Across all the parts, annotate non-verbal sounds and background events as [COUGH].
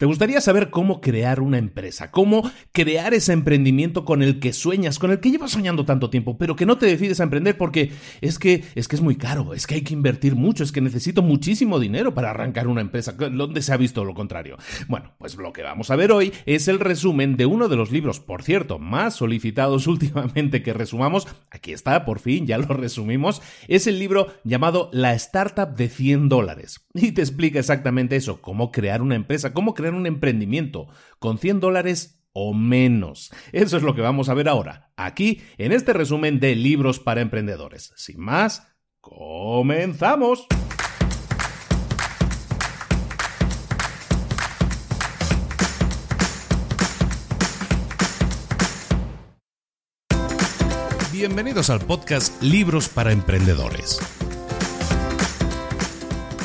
¿Te gustaría saber cómo crear una empresa? ¿Cómo crear ese emprendimiento con el que sueñas, con el que llevas soñando tanto tiempo, pero que no te decides a emprender porque es que es que es muy caro, es que hay que invertir mucho, es que necesito muchísimo dinero para arrancar una empresa, ¿Dónde se ha visto lo contrario. Bueno, pues lo que vamos a ver hoy es el resumen de uno de los libros, por cierto, más solicitados [LAUGHS] últimamente que resumamos. Aquí está, por fin, ya lo resumimos. Es el libro llamado La Startup de 100 dólares. Y te explica exactamente eso, cómo crear una empresa, cómo crear un emprendimiento con 100 dólares o menos. Eso es lo que vamos a ver ahora, aquí en este resumen de libros para emprendedores. Sin más, comenzamos. Bienvenidos al podcast Libros para Emprendedores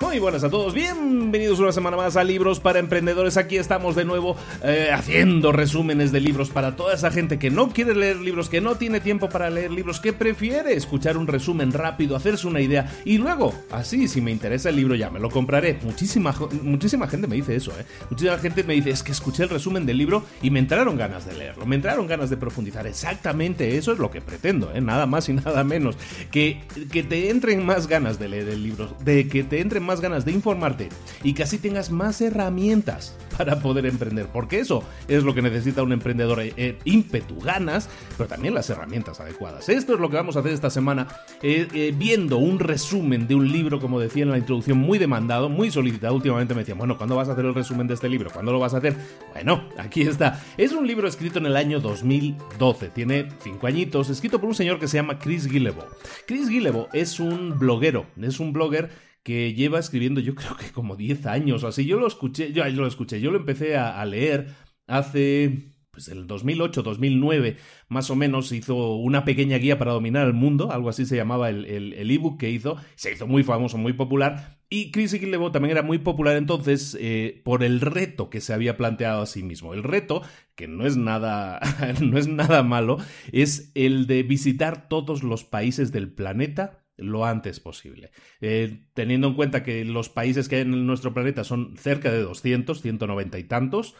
Muy buenas a todos, bienvenidos una semana más a Libros para Emprendedores. Aquí estamos de nuevo eh, haciendo resúmenes de libros para toda esa gente que no quiere leer libros, que no tiene tiempo para leer libros, que prefiere escuchar un resumen rápido, hacerse una idea y luego, así, si me interesa el libro ya me lo compraré. Muchísima, muchísima gente me dice eso, ¿eh? Muchísima gente me dice, es que escuché el resumen del libro y me entraron ganas de leerlo, me entraron ganas de profundizar. Exactamente eso es lo que pretendo, ¿eh? Nada más y nada menos. Que, que te entren más ganas de leer el libro, de que te entren más ganas de informarte y que así tengas más herramientas para poder emprender, porque eso es lo que necesita un emprendedor, eh, eh, ímpetu, ganas, pero también las herramientas adecuadas. Esto es lo que vamos a hacer esta semana, eh, viendo un resumen de un libro, como decía en la introducción, muy demandado, muy solicitado. Últimamente me decían, bueno, ¿cuándo vas a hacer el resumen de este libro? ¿Cuándo lo vas a hacer? Bueno, aquí está. Es un libro escrito en el año 2012, tiene cinco añitos, escrito por un señor que se llama Chris Guillebeau. Chris Guillebeau es un bloguero, es un blogger que lleva escribiendo yo creo que como 10 años o así. Yo lo escuché, yo, lo escuché, yo lo empecé a, leer hace pues el 2008-2009 más o menos hizo una pequeña guía para dominar el mundo, algo así se llamaba el, el, ebook que hizo, se hizo muy famoso, muy popular, y Chris Guillebeau también era muy popular entonces eh, por el reto que se había planteado a sí mismo. El reto, que no es nada, [LAUGHS] no es nada malo, es el de visitar todos los países del planeta lo antes posible. Eh, teniendo en cuenta que los países que hay en nuestro planeta son cerca de 200, 190 y tantos,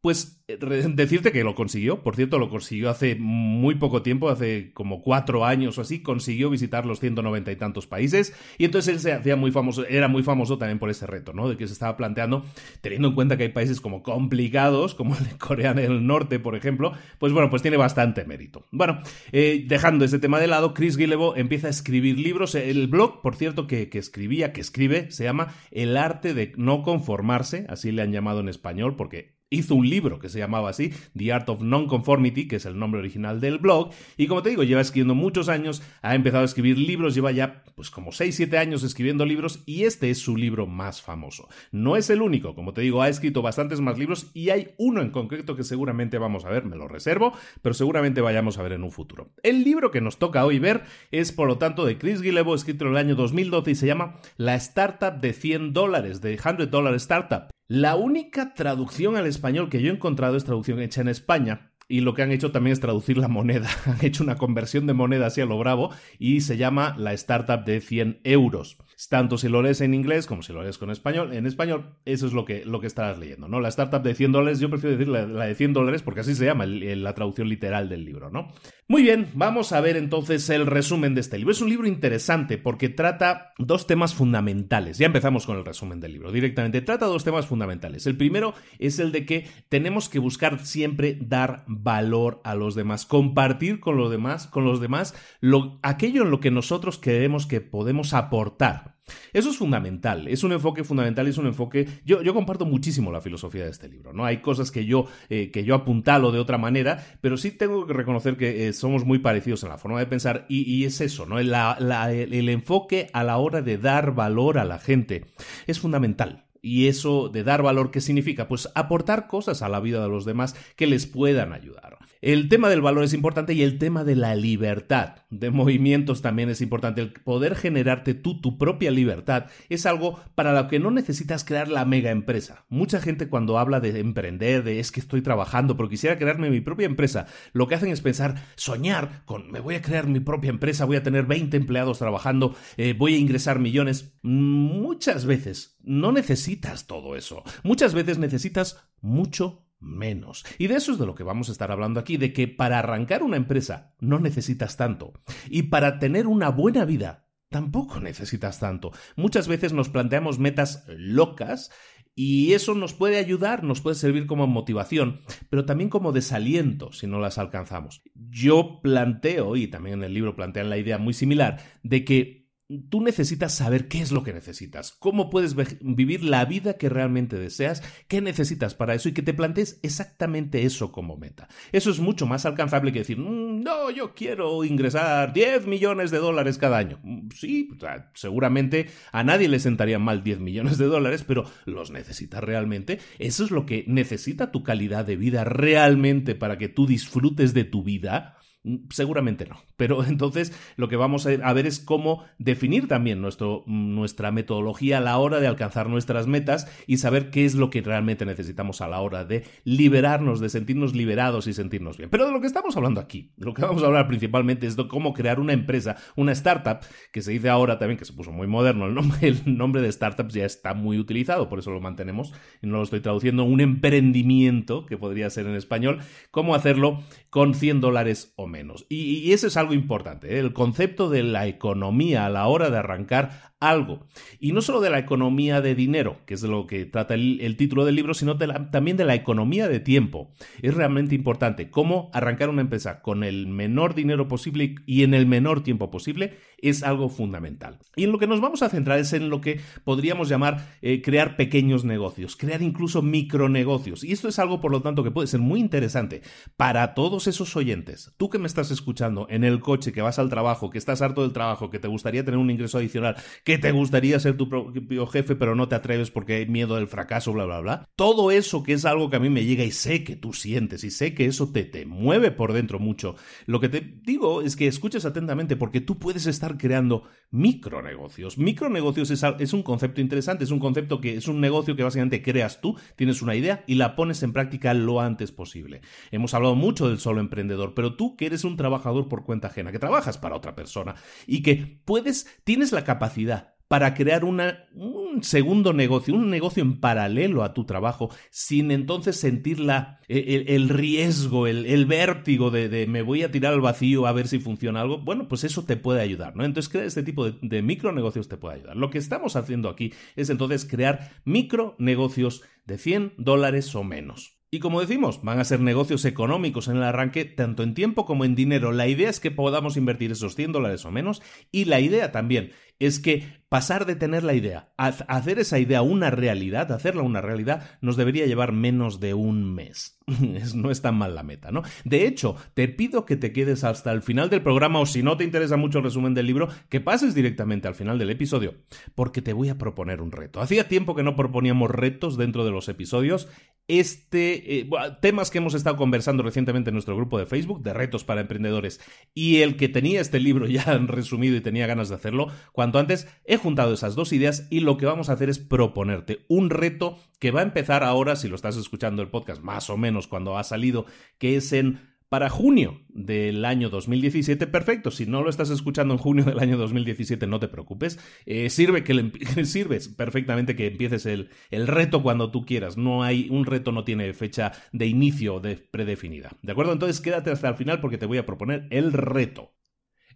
pues eh, [LAUGHS] decirte que lo consiguió, por cierto, lo consiguió hace muy poco tiempo, hace como cuatro años o así, consiguió visitar los 190 y tantos países y entonces él se hacía muy famoso, era muy famoso también por ese reto, ¿no? De que se estaba planteando, teniendo en cuenta que hay países como complicados, como el de Corea del Norte, por ejemplo, pues bueno, pues tiene bastante mérito. Bueno, eh, dejando ese tema de lado, Chris Guillebeau empieza a escribir libros, el blog, por cierto, que, que escribía, que escribe, se llama El arte de no conformarse, así le han llamado en español, porque hizo un libro que se llamaba así, The Art of Nonconformity, que es el nombre original del blog, y como te digo, lleva escribiendo muchos años, ha empezado a escribir libros, lleva ya pues como 6-7 años escribiendo libros y este es su libro más famoso. No es el único, como te digo, ha escrito bastantes más libros y hay uno en concreto que seguramente vamos a ver, me lo reservo, pero seguramente vayamos a ver en un futuro. El libro que nos toca hoy ver es por lo tanto de Chris Guillebeau, escrito en el año 2012 y se llama La Startup de 100 dólares, de 100 Dollar Startup. La única traducción al español que yo he encontrado es traducción hecha en España, y lo que han hecho también es traducir la moneda. [LAUGHS] Han hecho una conversión de moneda así a lo bravo y se llama la startup de 100 euros. Tanto si lo lees en inglés como si lo lees con español, en español, eso es lo que, lo que estarás leyendo, ¿no? La startup de 100 dólares, yo prefiero decir la, de 100 dólares porque así se llama la traducción literal del libro, ¿no? Muy bien, vamos a ver entonces el resumen de este libro. Es un libro interesante porque trata dos temas fundamentales. Ya empezamos con el resumen del libro directamente. Trata dos temas fundamentales. El primero es el de que tenemos que buscar siempre dar valor a los demás, compartir con los demás, con los demás lo, aquello en lo que nosotros creemos que podemos aportar. Eso es fundamental, es un enfoque fundamental es un enfoque... Yo, yo comparto muchísimo la filosofía de este libro, ¿no? Hay cosas que yo, eh, que yo apuntalo de otra manera, pero sí tengo que reconocer que eh, somos muy parecidos en la forma de pensar y, es eso, ¿no? el, el enfoque a la hora de dar valor a la gente es fundamental. Y eso de dar valor, ¿qué significa? Pues aportar cosas a la vida de los demás que les puedan ayudar. El tema del valor es importante y el tema de la libertad de movimientos también es importante. El poder generarte tú tu propia libertad es algo para lo que no necesitas crear la mega empresa. Mucha gente cuando habla de emprender, de es que estoy trabajando, pero quisiera crearme mi propia empresa, lo que hacen es pensar, soñar con me voy a crear mi propia empresa, voy a tener 20 empleados trabajando, eh, voy a ingresar millones. Muchas veces no necesitas todo eso. Muchas veces necesitas mucho menos. Y de eso es de lo que vamos a estar hablando aquí, de que para arrancar una empresa no necesitas tanto. Y para tener una buena vida tampoco necesitas tanto. Muchas veces nos planteamos metas locas y eso nos puede ayudar, nos puede servir como motivación, pero también como desaliento si no las alcanzamos. Yo planteo, y también en el libro plantean la idea muy similar, de que Tú necesitas saber qué es lo que necesitas, cómo puedes vivir la vida que realmente deseas, qué necesitas para eso y que te plantees exactamente eso como meta. Eso es mucho más alcanzable que decir, mm, no, yo quiero ingresar 10 millones de dólares cada año. Mm, sí, seguramente a nadie le sentarían mal 10 millones de dólares, pero ¿los necesitas realmente? ¿Eso es lo que necesita tu calidad de vida realmente para que tú disfrutes de tu vida? Mm, seguramente no. [LAUGHS] Pero entonces lo que vamos a ver es cómo definir también nuestro, mm, nuestra metodología a la hora de alcanzar nuestras metas y saber qué es lo que realmente necesitamos a la hora de liberarnos, de sentirnos liberados y sentirnos bien. Pero de lo que estamos hablando aquí, lo que vamos a hablar principalmente es de cómo crear una empresa, una startup, que se dice ahora también que se puso muy moderno, el [LAUGHS] nombre, el nombre de startups ya está muy utilizado, por eso lo mantenemos y no lo estoy traduciendo, un emprendimiento, que podría ser en español, cómo hacerlo con 100 dólares o menos. Y, eso es algo importante, ¿eh? el concepto de la economía a la hora de arrancar algo. Y no solo de la economía de dinero, que es de lo que trata el, título del libro, sino también de la economía de tiempo. Es realmente importante cómo arrancar una empresa con el menor dinero posible y en el menor tiempo posible es algo fundamental. Y en lo que nos vamos a centrar es en lo que podríamos llamar eh, crear pequeños negocios, crear incluso micronegocios. Y esto es algo, por lo tanto, que puede ser muy interesante para todos esos oyentes. Tú que me estás escuchando en el coche, que vas al trabajo, que estás harto del trabajo, que te gustaría tener un ingreso adicional, te gustaría ser tu propio jefe, pero no te atreves porque hay miedo del fracaso, bla, bla, bla. Todo eso que es algo que a mí me llega y sé que tú sientes y sé que eso te, te mueve por dentro mucho. Lo que te digo es que escuches atentamente porque tú puedes estar creando micronegocios. Micronegocios es, es un concepto interesante, es un concepto que es un negocio que básicamente creas tú, tienes una idea y la pones en práctica lo antes posible. Hemos hablado mucho del solo emprendedor, pero tú que eres un trabajador por cuenta ajena, que trabajas para otra persona y que puedes, tienes la capacidad para crear un segundo negocio, un negocio en paralelo a tu trabajo, sin entonces sentir la, e, el, riesgo, el, vértigo de, me voy a tirar al vacío a ver si funciona algo. Bueno, pues eso te puede ayudar, ¿no? Entonces, crear este tipo de, de micronegocios te puede ayudar. Lo que estamos haciendo aquí es entonces crear micronegocios de 100 dólares o menos. Y como decimos, van a ser negocios económicos en el arranque, tanto en tiempo como en dinero. La idea es que podamos invertir esos 100 dólares o menos y la idea también es que pasar de tener la idea a hacer esa idea una realidad, hacerla una realidad, nos debería llevar menos de un mes. [LAUGHS] no es tan mal la meta, ¿no? De hecho, te pido que te quedes hasta el final del programa o si no te interesa mucho el resumen del libro, que pases directamente al final del episodio, porque te voy a proponer un reto. Hacía tiempo que no proponíamos retos dentro de los episodios. Este, eh, temas que hemos estado conversando recientemente en nuestro grupo de Facebook, de retos para emprendedores, y el que tenía este libro [LAUGHS] ya resumido y tenía ganas de hacerlo, cuando antes, he juntado esas dos ideas y lo que vamos a hacer es proponerte un reto que va a empezar ahora, si lo estás escuchando el podcast más o menos cuando ha salido, que es en para junio del año 2017, perfecto. Si no lo estás escuchando en junio del año 2017, no te preocupes. Eh, sirve que [LAUGHS] sirves perfectamente que empieces el, el, reto cuando tú quieras. No hay un reto no tiene fecha de inicio de predefinida. ¿De acuerdo? Entonces quédate hasta el final porque te voy a proponer el reto.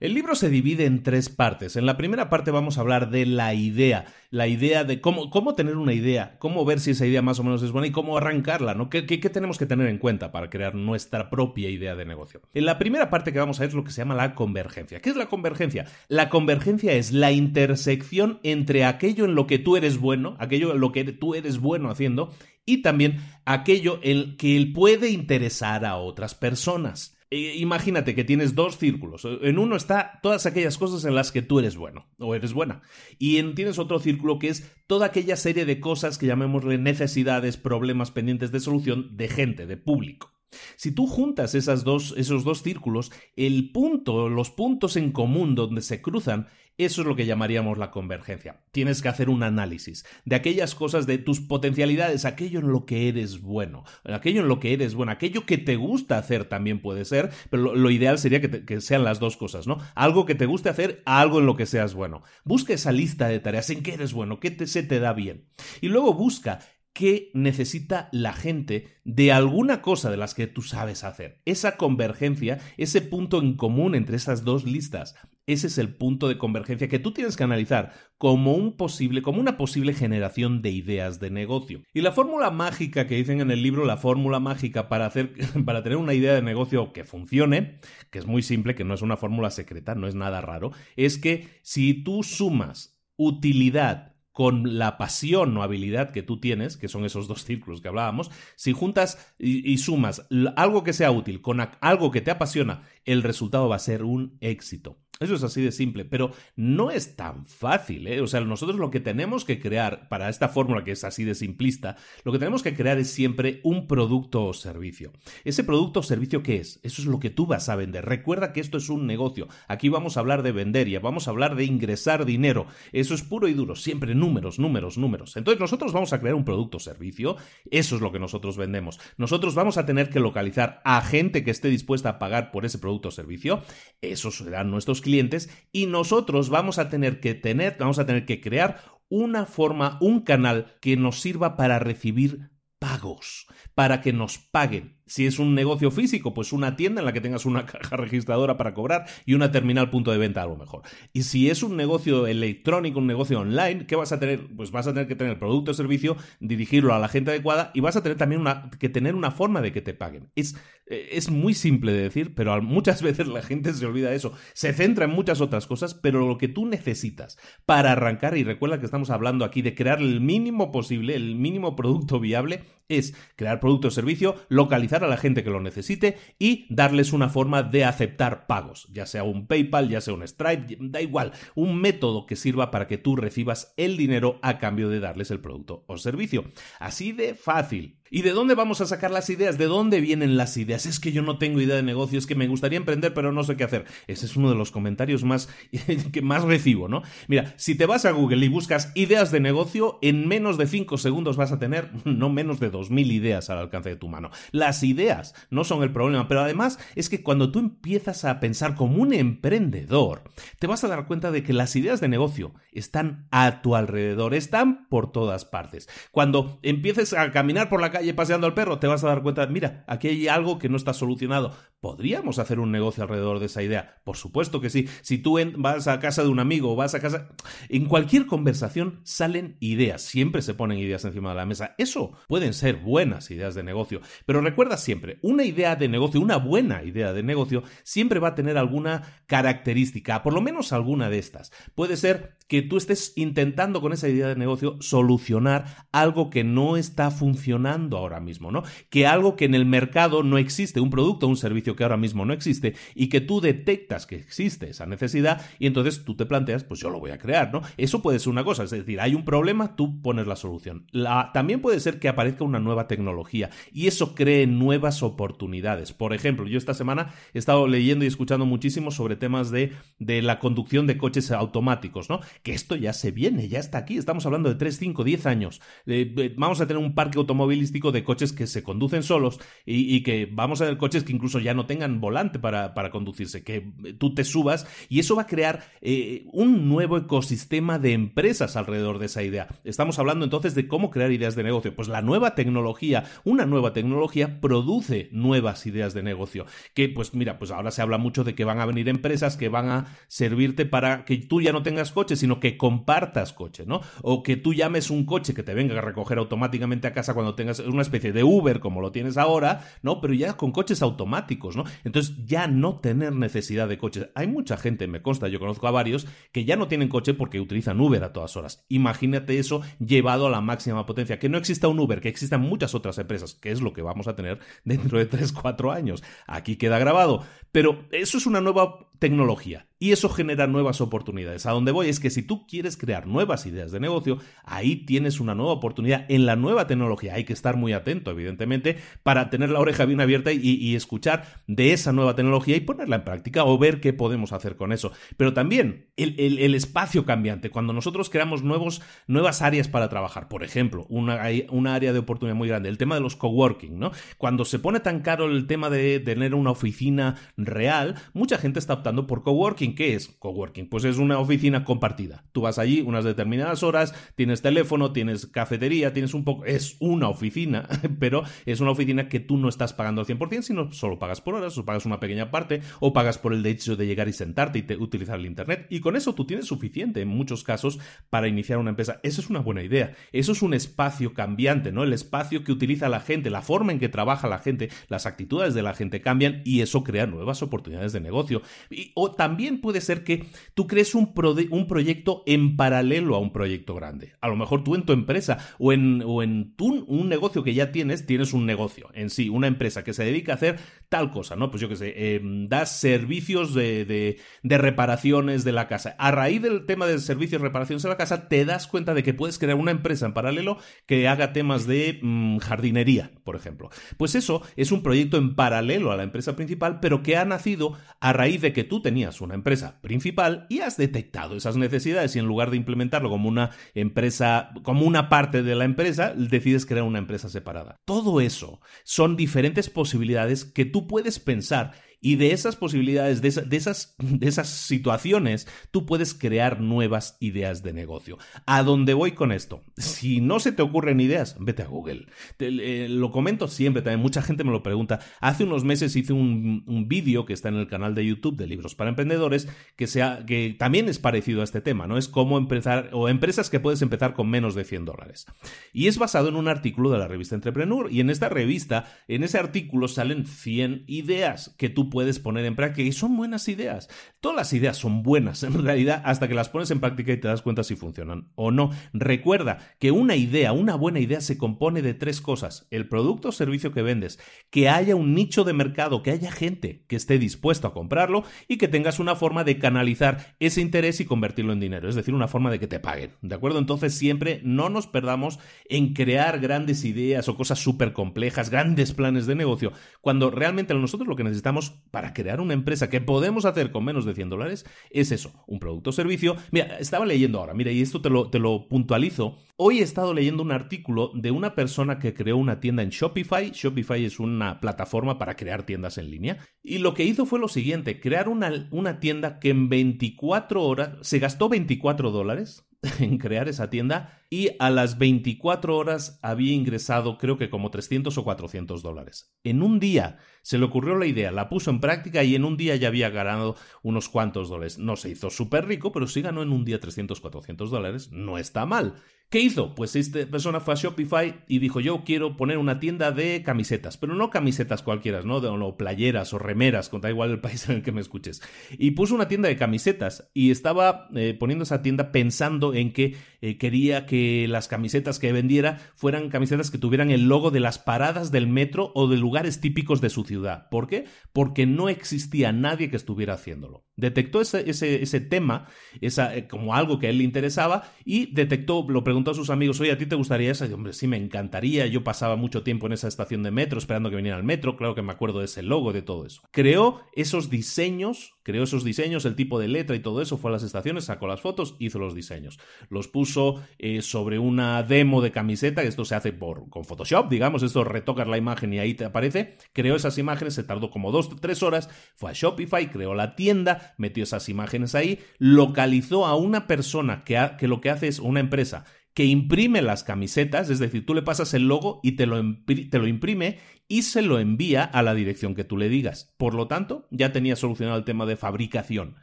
El libro se divide en tres partes. En la primera parte vamos a hablar de la idea, la idea de cómo, cómo tener una idea, cómo ver si esa idea más o menos es buena y cómo arrancarla, ¿no? ¿Qué, tenemos que tener en cuenta para crear nuestra propia idea de negocio? En la primera parte que vamos a ver es lo que se llama la convergencia. ¿Qué es la convergencia? La convergencia es la intersección entre aquello en lo que tú eres bueno, aquello en lo que tú eres bueno haciendo, y también aquello en que puede interesar a otras personas. Imagínate que tienes dos círculos. En uno está todas aquellas cosas en las que tú eres bueno o eres buena. Y en, tienes otro círculo que es toda aquella serie de cosas que llamémosle necesidades, problemas pendientes de solución de gente, de público. Si tú juntas esas dos, esos dos círculos, el punto, los puntos en común donde se cruzan, eso es lo que llamaríamos la convergencia. Tienes que hacer un análisis de aquellas cosas, de tus potencialidades, aquello en lo que eres bueno, aquello en lo que eres bueno, aquello que te gusta hacer también puede ser, pero lo, ideal sería que, sean las dos cosas, ¿no? Algo que te guste hacer, algo en lo que seas bueno. Busca esa lista de tareas, en qué eres bueno, qué se te da bien. Y luego busca qué necesita la gente de alguna cosa de las que tú sabes hacer. Esa convergencia, ese punto en común entre esas dos listas, ese es el punto de convergencia que tú tienes que analizar como un posible, como una posible generación de ideas de negocio. Y la fórmula mágica que dicen en el libro, la fórmula mágica para hacer, [LAUGHS] para tener una idea de negocio que funcione, que es muy simple, que no es una fórmula secreta, no es nada raro, es que si tú sumas utilidad con la pasión o habilidad que tú tienes, que son esos dos círculos que hablábamos, si juntas y, sumas algo que sea útil con algo que te apasiona, el resultado va a ser un éxito. Eso es así de simple, pero no es tan fácil, ¿eh? O sea, nosotros lo que tenemos que crear para esta fórmula que es así de simplista, lo que tenemos que crear es siempre un producto o servicio. Ese producto o servicio, ¿qué es? Eso es lo que tú vas a vender. Recuerda que esto es un negocio. Aquí vamos a hablar de vender y vamos a hablar de ingresar dinero. Eso es puro y duro, siempre números, números, números. Entonces nosotros vamos a crear un producto o servicio, eso es lo que nosotros vendemos. Nosotros vamos a tener que localizar a gente que esté dispuesta a pagar por ese producto o servicio, esos serán nuestros clientes y nosotros vamos a tener que tener, vamos a tener que crear una forma, un canal que nos sirva para recibir pagos, para que nos paguen. Si es un negocio físico, pues una tienda en la que tengas una [LAUGHS] caja registradora para cobrar y una terminal punto de venta a lo mejor. Y si es un negocio electrónico, un negocio online, ¿qué vas a tener? Pues vas a tener que tener producto o servicio, dirigirlo a la gente adecuada y vas a tener también que tener una forma de que te paguen. Es, eh, es muy simple de decir, pero muchas [LAUGHS] veces la gente se olvida de eso. Se centra en muchas otras cosas, pero lo que tú necesitas para arrancar, y recuerda que estamos hablando aquí de crear el mínimo posible, el mínimo producto viable, Es crear producto o servicio, localizar a la gente que lo necesite y darles una forma de aceptar pagos, ya sea un PayPal, ya sea un Stripe, da igual, un método que sirva para que tú recibas el dinero a cambio de darles el producto o servicio. Así de fácil. ¿Y de dónde vamos a sacar las ideas? ¿De dónde vienen las ideas? Es que yo no tengo idea de negocio, es que me gustaría emprender, pero no sé qué hacer. Ese es uno de los comentarios más [LAUGHS] que más recibo, ¿no? Mira, si te vas a Google y buscas ideas de negocio, en menos de 5 segundos vas a tener [LAUGHS] no menos de 2000 ideas al alcance de tu mano. Las ideas no son el problema, pero además es que cuando tú empiezas a pensar como un emprendedor, te vas a dar cuenta de que las ideas de negocio están a tu alrededor, están por todas partes. Cuando empieces a caminar por la calle paseando al perro, te vas a dar cuenta, mira, aquí hay algo que no está solucionado. ¿Podríamos hacer un negocio alrededor de esa idea? Por supuesto que sí. Si tú vas a casa de un amigo o vas a casa... En cualquier conversación salen ideas. Siempre se ponen ideas encima de la mesa. Eso pueden ser buenas ideas de negocio. Pero recuerda siempre, una idea de negocio, una buena idea de negocio, siempre va a tener alguna característica, por lo menos alguna de estas. Puede ser que tú estés intentando con esa idea de negocio solucionar algo que no está funcionando ahora mismo, ¿no? Que algo que en el mercado no existe, un producto o un servicio que ahora mismo no existe y que tú detectas que existe esa necesidad y entonces tú te planteas, pues yo lo voy a crear, ¿no? Eso puede ser una cosa, es decir, hay un problema, tú pones la solución. La, también puede ser que aparezca una nueva tecnología y eso cree nuevas oportunidades. Por ejemplo, yo esta semana he estado leyendo y escuchando muchísimo sobre temas de, de la conducción de coches automáticos, ¿no? Que esto ya se viene, ya está aquí, estamos hablando de 3, 5, 10 años. Eh, vamos a tener un parque automovilístico de coches que se conducen solos y, que vamos a tener coches que incluso ya no tengan volante para, para conducirse, que tú te subas y eso va a crear eh, un nuevo ecosistema de empresas alrededor de esa idea. Estamos hablando entonces de cómo crear ideas de negocio. Pues la nueva tecnología, una nueva tecnología produce nuevas ideas de negocio. Que pues mira, pues ahora se habla mucho de que van a venir empresas que van a servirte para que tú ya no tengas coche, sino que compartas coche, ¿no? O que tú llames un coche que te venga a recoger automáticamente a casa cuando tengas una especie de Uber como lo tienes ahora, ¿no? Pero ya con coches automáticos, ¿no? Entonces ya no tener necesidad de coches. Hay mucha gente, me consta, yo conozco a varios, que ya no tienen coche porque utilizan Uber a todas horas. Imagínate eso llevado a la máxima potencia. Que no exista un Uber, que existan muchas otras empresas, que es lo que vamos a tener dentro de 3, 4 años. Aquí queda grabado. Pero eso es una nueva tecnología y eso genera nuevas oportunidades. A donde voy es que si tú quieres crear nuevas ideas de negocio, ahí tienes una nueva oportunidad en la nueva tecnología. Hay que estar muy atento, evidentemente, para tener la oreja bien abierta y, escuchar de esa nueva tecnología y ponerla en práctica o ver qué podemos hacer con eso. Pero también el, espacio cambiante, cuando nosotros creamos nuevos, nuevas áreas para trabajar, por ejemplo, una, una área de oportunidad muy grande, el tema de los coworking, ¿no? Cuando se pone tan caro el tema de tener una oficina real, mucha gente está optando por coworking. ¿Qué es coworking? Pues es una oficina compartida. Tú vas allí unas determinadas horas, tienes teléfono, tienes cafetería, tienes un poco... Es una oficina, [LAUGHS] pero es una oficina que tú no estás pagando al 100%, sino solo pagas por horas, o pagas una pequeña parte, o pagas por el hecho de llegar y sentarte y utilizar el Internet. Y con eso tú tienes suficiente en muchos casos para iniciar una empresa. Eso es una buena idea. Eso es un espacio cambiante, ¿no? El espacio que utiliza la gente, la forma en que trabaja la gente, las actitudes de la gente cambian y eso crea nuevas oportunidades de negocio. Y, o también puede ser que tú crees un, un proyecto en paralelo a un proyecto grande. A lo mejor tú en tu empresa o en, o en tu, un negocio que ya tienes, tienes un negocio en sí, una empresa que se dedica a hacer tal cosa, ¿no? Pues yo qué sé, em, das servicios de, de, reparaciones de la casa. A raíz del tema de servicios de reparaciones de la casa, te das cuenta de que puedes crear una empresa en paralelo que haga temas de mm, jardinería, por ejemplo. Pues eso es un proyecto en paralelo a la empresa principal, pero que ha nacido a raíz de que tú tenías una empresa principal y has detectado esas necesidades y en lugar de implementarlo como una empresa, como una parte de la empresa, decides crear una empresa separada. Todo eso son diferentes posibilidades que tú puedes pensar y de esas posibilidades, de, esas, de esas situaciones, tú puedes crear nuevas ideas de negocio. ¿A dónde voy con esto? Si no se te ocurren ideas, vete a Google. Te, lo comento siempre, también mucha gente me lo pregunta. Hace unos meses hice un, un vídeo que está en el canal de YouTube de Libros para Emprendedores que, sea, que también es parecido a este tema, ¿no? Es cómo empezar, o empresas que puedes empezar con menos de 100 dólares. Y es basado en un artículo de la revista Entrepreneur. Y en esta revista, en ese artículo salen 100 ideas que tú puedes poner en práctica y son buenas ideas. Todas las ideas son buenas en realidad hasta que las pones en práctica y te das cuenta si funcionan o no. Recuerda que una idea, una buena idea se compone de tres cosas. El producto o servicio que vendes, que haya un nicho de mercado, que haya gente que esté dispuesto a comprarlo y que tengas una forma de canalizar ese interés y convertirlo en dinero, es decir, una forma de que te paguen. ¿De acuerdo? Entonces siempre no nos perdamos en crear grandes ideas o cosas súper complejas, grandes planes de negocio, cuando realmente nosotros lo que necesitamos para crear una empresa que podemos hacer con menos de 100 dólares es eso, un producto o servicio. Mira, estaba leyendo ahora, mira, y esto te lo, te lo puntualizo. Hoy he estado leyendo un artículo de una persona que creó una tienda en Shopify. Shopify es una plataforma para crear tiendas en línea. Y lo que hizo fue lo siguiente, crear una, una tienda que en 24 horas, se gastó 24 dólares [LAUGHS] en crear esa tienda y a las 24 horas había ingresado creo que como 300 o 400 dólares. En un día se le ocurrió la idea, la puso en práctica y en un día ya había ganado unos cuantos dólares. No se hizo súper rico, pero sí ganó en un día 300, 400 dólares. No está mal. ¿Qué hizo? Pues esta persona fue a Shopify y dijo yo quiero poner una tienda de camisetas, pero no camisetas cualquiera, ¿no? De, o playeras o remeras, con da igual el [LAUGHS] país en el que me escuches. Y puso una tienda de camisetas y estaba eh, poniendo esa tienda pensando en que eh, quería que las camisetas que vendiera fueran camisetas que tuvieran el logo de las paradas del metro o de lugares típicos de su ciudad. ¿Por qué? Porque no existía nadie que estuviera haciéndolo. Detectó ese, ese, ese tema esa, eh, como algo que a él le interesaba y detectó, lo preguntó a sus amigos, oye, ¿a ti te gustaría esa? Y hombre, sí, me encantaría. Yo pasaba mucho tiempo en esa estación de metro esperando que viniera el metro. Claro que me acuerdo de ese logo, de todo eso. Creó esos diseños, creó esos diseños, el tipo de letra y todo eso. Fue a las estaciones, sacó las fotos, hizo los diseños. Los puso eh, sobre una demo de camiseta, que esto se hace por, con Photoshop, digamos. Esto retocas la imagen y ahí te aparece. Creó esas imágenes, se tardó como dos, tres horas. Fue a Shopify, creó la tienda, metió esas imágenes ahí, localizó a una persona que, que lo que hace es una empresa que imprime las camisetas, es decir, tú le pasas el logo y te lo, te lo, imprime y se lo envía a la dirección que tú le digas. Por lo tanto, ya tenía solucionado el tema de fabricación.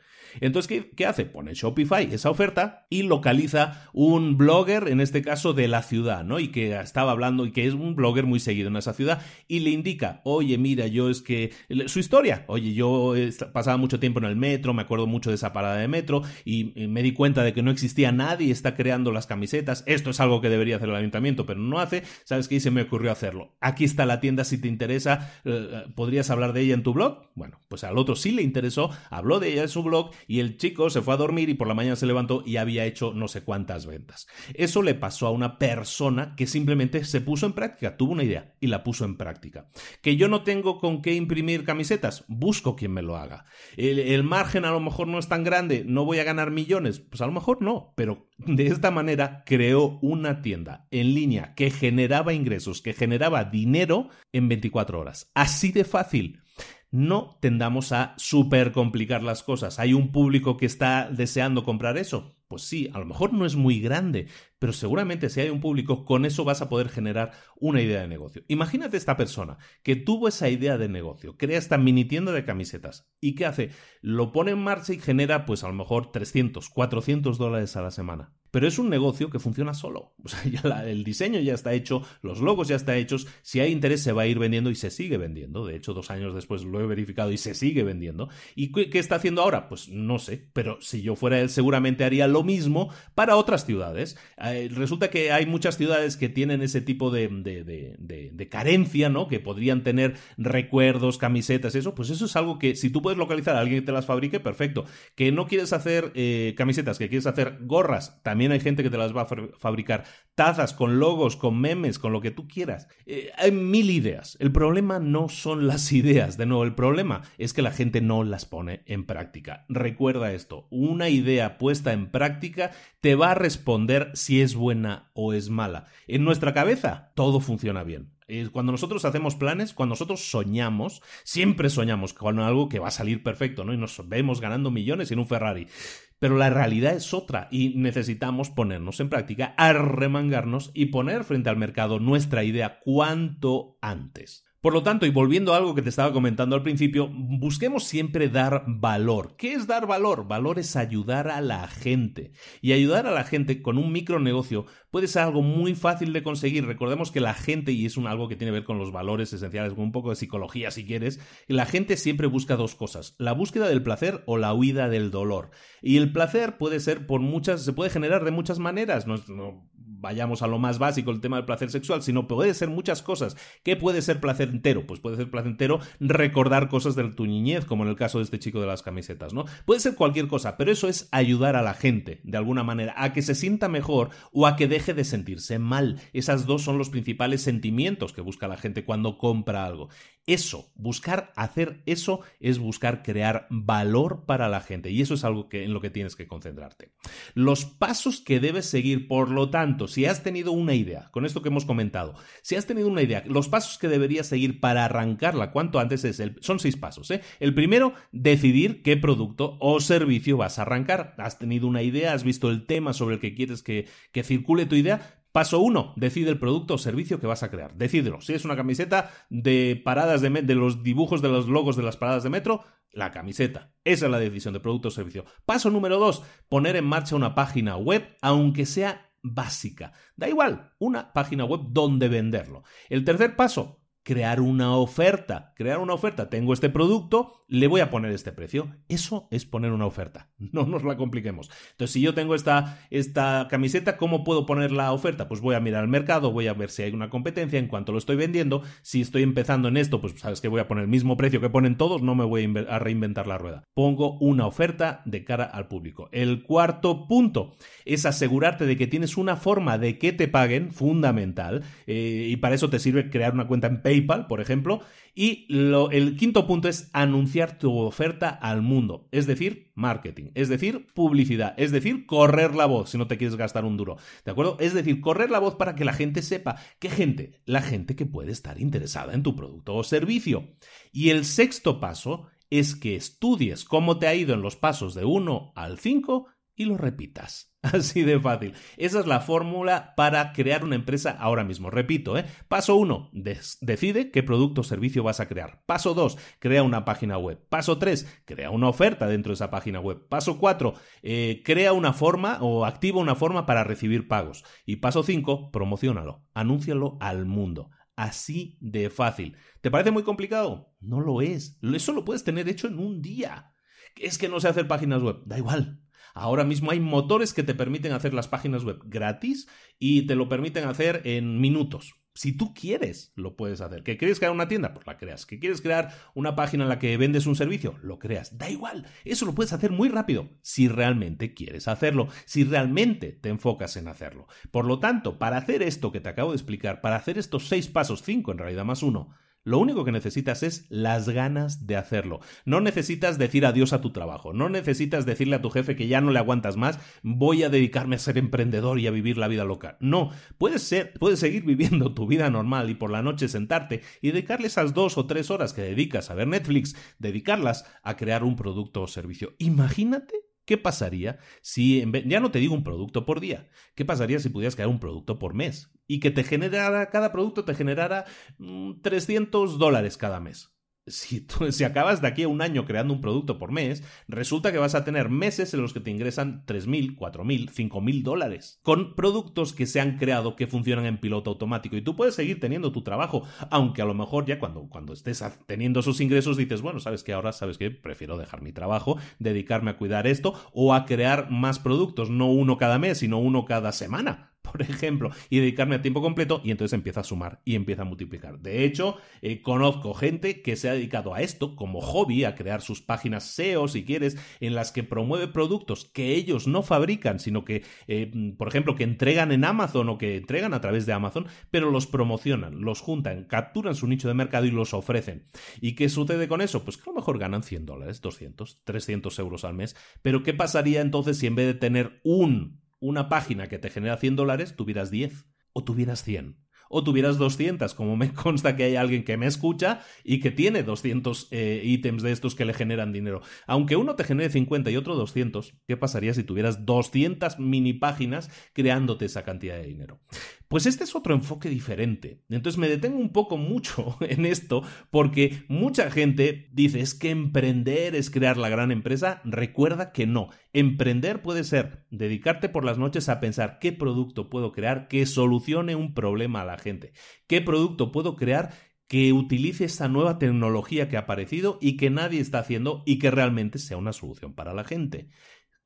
Entonces, ¿qué, hace? Pone Shopify esa oferta y localiza un blogger, en este caso de la ciudad, ¿no? Y que estaba hablando y que es un blogger muy seguido en esa ciudad y le indica, oye, mira, yo es que su historia, oye, yo pasaba mucho tiempo en el metro, me acuerdo mucho de esa parada de metro y, me di cuenta de que no existía nadie, está creando las camisetas, esto es algo que debería hacer el ayuntamiento, pero no hace, ¿sabes qué? Y se me ocurrió hacerlo. Aquí está la tienda si te interesa, eh, eh, ¿podrías hablar de ella en tu blog? Bueno, pues al otro sí le interesó, habló de ella en su blog y el chico se fue a dormir y por la mañana se levantó y había hecho no sé cuántas ventas. Eso le pasó a una persona que simplemente se puso en práctica, tuvo una idea y la puso en práctica. Que yo no tengo con qué imprimir camisetas, busco quien me lo haga. El, el margen a lo mejor no es tan grande, no voy a ganar millones, pues a lo mejor no, pero de esta manera creó una tienda en línea que generaba ingresos, que generaba dinero en 24 horas. Así de fácil no tendamos a super complicar las cosas. ¿Hay un público que está deseando comprar eso? Pues sí, a lo mejor no es muy grande, pero seguramente si hay un público, con eso vas a poder generar una idea de negocio. Imagínate esta persona que tuvo esa idea de negocio, crea esta mini tienda de camisetas y ¿qué hace? Lo pone en marcha y genera pues a lo mejor 300, 400 dólares a la semana. Pero es un negocio que funciona solo. O sea, [LAUGHS] ya el diseño ya está hecho, los logos ya están hechos. Si hay interés, se va a ir vendiendo y se sigue vendiendo. De hecho, dos años después lo he verificado y se sigue vendiendo. ¿Y qué, está haciendo ahora? Pues no sé. Pero si yo fuera él, seguramente haría lo mismo para otras ciudades. Eh, resulta que hay muchas ciudades que tienen ese tipo de, de, carencia, ¿no? Que podrían tener recuerdos, camisetas, eso. Pues eso es algo que si tú puedes localizar a alguien que te las fabrique, perfecto. Que no quieres hacer eh, camisetas, que quieres hacer gorras, también también hay gente que te las va a fabricar. Tazas con logos, con memes, con lo que tú quieras. Eh, hay mil ideas. El problema no son las ideas. De nuevo, el problema es que la gente no las pone en práctica. Recuerda esto. Una idea puesta en práctica te va a responder si es buena o es mala. En nuestra cabeza todo funciona bien. Cuando nosotros hacemos planes, cuando nosotros soñamos, siempre soñamos con algo que va a salir perfecto, ¿no? Y nos vemos ganando millones en un Ferrari. Pero la realidad es otra y necesitamos ponernos en práctica, arremangarnos y poner frente al mercado nuestra idea cuanto antes. Por lo tanto, y volviendo a algo que te estaba comentando al principio, busquemos siempre dar valor. ¿Qué es dar valor? Valor es ayudar a la gente. Y ayudar a la gente con un micronegocio puede ser algo muy fácil de conseguir. Recordemos que la gente, y es un, algo que tiene que ver con los valores esenciales, con un poco de psicología si quieres, la gente siempre busca dos cosas, la búsqueda del placer o la huida del dolor. Y el placer puede ser por muchas, se puede generar de muchas maneras. No, no vayamos a lo más básico, el tema del placer sexual, sino puede ser muchas cosas. ¿Qué puede ser placentero? Pues puede ser placentero recordar cosas de tu niñez, como en el caso de este chico de las camisetas, ¿no? Puede ser cualquier cosa, pero eso es ayudar a la gente, de alguna manera, a que se sienta mejor o a que deje de sentirse mal. Esas dos son los principales sentimientos que busca la gente cuando compra algo. Eso, buscar hacer eso es buscar crear valor para la gente y eso es algo en lo que tienes que concentrarte. Los pasos que debes seguir, por lo tanto, si has tenido una idea, con esto que hemos comentado, si has tenido una idea, los pasos que deberías seguir para arrancarla cuanto antes es el, son seis pasos. ¿eh? El primero, decidir qué producto o servicio vas a arrancar. Has tenido una idea, has visto el tema sobre el que quieres que, que circule tu idea, Paso 1. Decide el producto o servicio que vas a crear. Decídelo. Si es una camiseta de paradas de, de los dibujos de los logos de las paradas de metro, la camiseta. Esa es la decisión de producto o servicio. Paso número 2. Poner en marcha una página web, aunque sea básica. Da igual, una página web donde venderlo. El tercer paso, crear una oferta. Crear una oferta. Tengo este producto, le voy a poner este precio. Eso es poner una oferta. [LAUGHS] No nos la compliquemos. Entonces, si yo tengo esta, esta camiseta, ¿cómo puedo poner la oferta? Pues voy a mirar al mercado, voy a ver si hay una competencia en cuanto lo estoy vendiendo. Si estoy empezando en esto, pues sabes que voy a poner el mismo precio que ponen todos, no me voy a reinventar la rueda. Pongo una oferta de cara al público. El cuarto punto es asegurarte de que tienes una forma de que te paguen, fundamental, eh, y para eso te sirve crear una cuenta en PayPal, por ejemplo. Y el quinto punto es anunciar tu oferta al mundo, es decir, marketing, es decir, publicidad, es decir, correr la voz si no te quieres gastar un duro, ¿de acuerdo? Es decir, correr la voz para que la gente sepa. ¿Qué gente? La gente que puede estar interesada en tu producto o servicio. Y el sexto paso es que estudies cómo te ha ido en los pasos de 1 al 5 y lo repitas. [LAUGHS] Así de fácil. Esa es la fórmula para crear una empresa ahora mismo. Repito, ¿eh? Paso 1, decide qué producto o servicio vas a crear. Paso 2, crea una página web. Paso 3, crea una oferta dentro de esa página web. Paso 4, eh, crea una forma o activa una forma para recibir pagos. Y paso 5, promocionalo, anúncialo al mundo. Así de fácil. ¿Te parece muy complicado? No lo es. Eso lo puedes tener hecho en un día. Es que no sé hacer páginas web. Da igual Ahora mismo hay motores que te permiten hacer las páginas web gratis y te lo permiten hacer en minutos. Si tú quieres, lo puedes hacer. ¿Que quieres crear una tienda? Pues la creas. ¿Que quieres crear una página en la que vendes un servicio? Lo creas. Da igual. Eso lo puedes hacer muy rápido. Si realmente quieres hacerlo. Si realmente te enfocas en hacerlo. Por lo tanto, para hacer esto que te acabo de explicar, para hacer estos seis pasos, cinco en realidad más uno, lo único que necesitas es las ganas de hacerlo. No necesitas decir adiós a tu trabajo. No necesitas decirle a tu jefe que ya no le aguantas más, voy a dedicarme a ser emprendedor y a vivir la vida loca. No, puedes ser, puedes seguir viviendo tu vida normal y por la noche sentarte y dedicarle esas dos o tres horas que dedicas a ver Netflix, dedicarlas a crear un producto o servicio. Imagínate ¿Qué pasaría si, ya no te digo un producto por día, qué pasaría si pudieras crear un producto por mes y que te generara, cada producto te generara 300 mm, dólares cada mes? Si, si, acabas de aquí a un año creando un producto por mes, resulta que vas a tener meses en los que te ingresan 3.000, 4.000, 5.000 dólares con productos que se han creado que funcionan en piloto automático. Y tú puedes seguir teniendo tu trabajo, aunque a lo mejor ya cuando, cuando estés teniendo esos ingresos dices, bueno, sabes que ahora, sabes que prefiero dejar mi trabajo, dedicarme a cuidar esto o a crear más productos, no uno cada mes, sino uno cada semana por ejemplo, y dedicarme a tiempo completo, y entonces empieza a sumar y empieza a multiplicar. De hecho, eh, conozco gente que se ha dedicado a esto como hobby, a crear sus páginas SEO, si quieres, en las que promueve productos que ellos no fabrican, sino que, eh, por ejemplo, que entregan en Amazon o que entregan a través de Amazon, pero los promocionan, los juntan, capturan su nicho de mercado y los ofrecen. ¿Y qué sucede con eso? Pues que a lo mejor ganan 100 dólares, 200, 300 euros al mes. Pero ¿qué pasaría entonces si en vez de tener un una página que te genera 100 dólares, tuvieras 10 o tuvieras 100 o tuvieras 200, como me [LAUGHS] consta que hay alguien que me escucha y que tiene 200 eh, ítems de estos que le generan dinero. Aunque uno te genere 50 y otro 200, ¿qué pasaría si tuvieras 200 mini páginas creándote esa cantidad de dinero? Pues este es otro enfoque diferente. Entonces me detengo un poco mucho [LAUGHS] en esto porque mucha gente dice es que emprender es crear la gran empresa. Recuerda que no. Emprender puede ser dedicarte por las noches a pensar qué producto puedo crear que solucione un problema a la gente. ¿Qué producto puedo crear que utilice esta nueva tecnología que ha aparecido y que nadie está haciendo y que realmente sea una solución para la gente?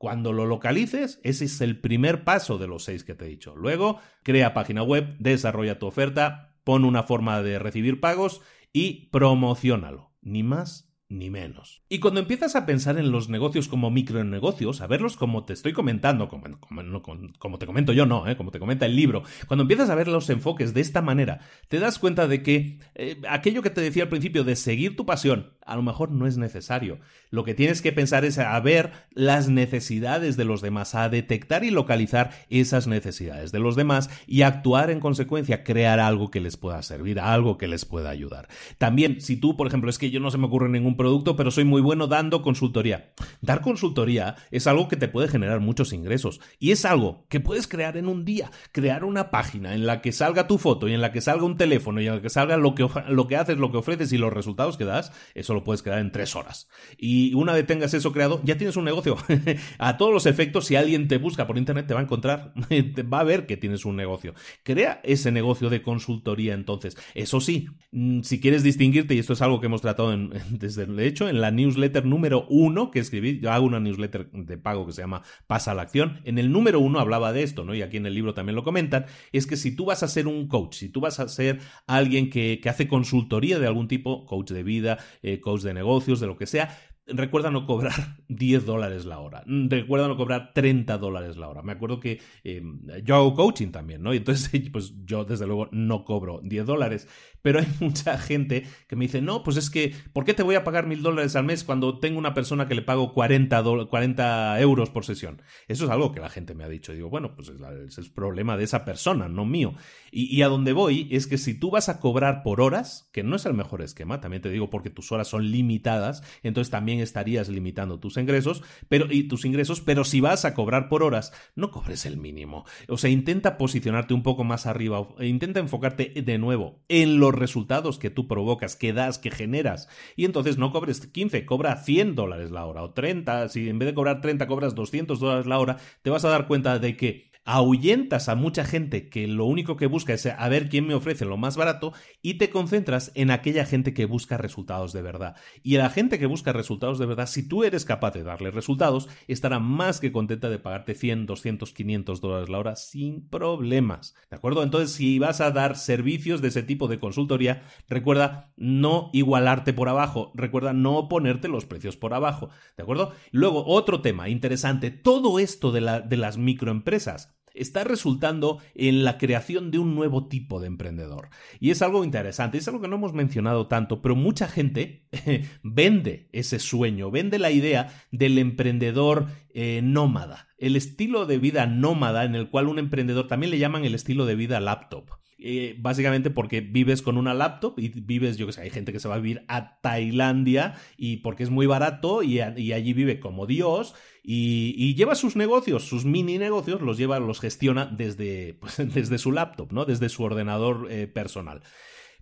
Cuando lo localices, ese es el primer paso de los seis que te he dicho. Luego, crea página web, desarrolla tu oferta, pon una forma de recibir pagos y promocionalo. Ni más ni menos. Y cuando empiezas a pensar en los negocios como micronegocios, a verlos como te estoy comentando, como, te comento yo, no, ¿eh? como te comenta el libro, cuando empiezas a ver los enfoques de esta manera, te das cuenta de que eh, aquello que te decía al principio de seguir tu pasión, a lo mejor no es necesario. Lo que tienes que pensar es a ver las necesidades de los demás, a detectar y localizar esas necesidades de los demás y actuar en consecuencia, crear algo que les pueda servir, algo que les pueda ayudar. También, si tú, por ejemplo, es que yo no se me ocurre ningún producto, pero soy muy bueno dando consultoría. Dar consultoría es algo que te puede generar muchos ingresos y es algo que puedes crear en un día. Crear una página en la que salga tu foto y en la que salga un teléfono y en la que salga lo que, lo que haces, lo que ofreces y los resultados que das, eso lo puedes crear en tres horas. Y una vez tengas eso creado, ya tienes un negocio. [LAUGHS] a todos los efectos, si alguien te busca por internet, te va a encontrar, [LAUGHS] va a ver que tienes un negocio. Crea ese negocio de consultoría entonces. Eso sí, mm, si quieres distinguirte, y esto es algo que hemos tratado en, [LAUGHS] desde de hecho en la newsletter número uno que escribí, yo hago una newsletter de pago que se llama Pasa a la acción. En el número uno hablaba de esto, ¿no? Y aquí en el libro también lo comentan. Es que si tú vas a ser un coach, si tú vas a ser alguien que, que hace consultoría de algún tipo, coach de vida, eh, coach de negocios, de lo que sea, recuerda no cobrar [LAUGHS] 10 dólares la hora, recuerda no cobrar 30 dólares la hora. Me acuerdo que eh, yo hago coaching también, ¿no? Y entonces, [LAUGHS] pues yo desde luego no cobro 10 dólares, pero hay [LAUGHS] mucha gente que me dice, no, pues es que, ¿por qué te voy a pagar mil dólares al mes cuando tengo una persona que le pago 40, 40 euros por sesión? Eso es algo que la gente me ha dicho. digo, bueno, pues es, el problema de esa persona, no mío. Y, y a donde voy es que si tú vas a cobrar por horas, que no es el mejor esquema, también te digo porque tus horas son limitadas, entonces también estarías limitando tus ingresos, pero, y tus ingresos, pero si vas a cobrar por horas, no cobres el mínimo. O sea, intenta posicionarte un poco más arriba, e intenta enfocarte de nuevo en los resultados que tú provocas, que das, que generas. Y entonces no cobres 15, cobra 100 dólares la hora o 30. Si en vez de cobrar 30 cobras 200 dólares la hora, te vas a dar cuenta de que ahuyentas a mucha gente que lo único que busca es a ver quién me ofrece lo más barato y te concentras en aquella gente que busca resultados de verdad. Y la gente que busca resultados de verdad, si tú eres capaz de darle resultados, estará más que contenta de pagarte 100, 200, 500 dólares la hora sin problemas. ¿De acuerdo? Entonces, si vas a dar servicios de ese tipo de consultoría, recuerda no igualarte por abajo, recuerda no ponerte los precios por abajo. ¿De acuerdo? Luego, otro tema interesante, todo esto de, la, de las microempresas está resultando en la creación de un nuevo tipo de emprendedor. Y es algo interesante, es algo que no hemos mencionado tanto, pero mucha gente [LAUGHS] vende ese sueño, vende la idea del emprendedor eh, nómada, el estilo de vida nómada en el cual un emprendedor también le llaman el estilo de vida laptop. Eh, básicamente porque vives con una laptop y vives, yo que sé, hay gente que se va a vivir a Tailandia y porque es muy barato y, allí vive como Dios y, lleva sus negocios, sus mini negocios, los lleva, los gestiona desde, [LAUGHS] pues, desde su laptop, ¿no? Desde su ordenador eh, personal.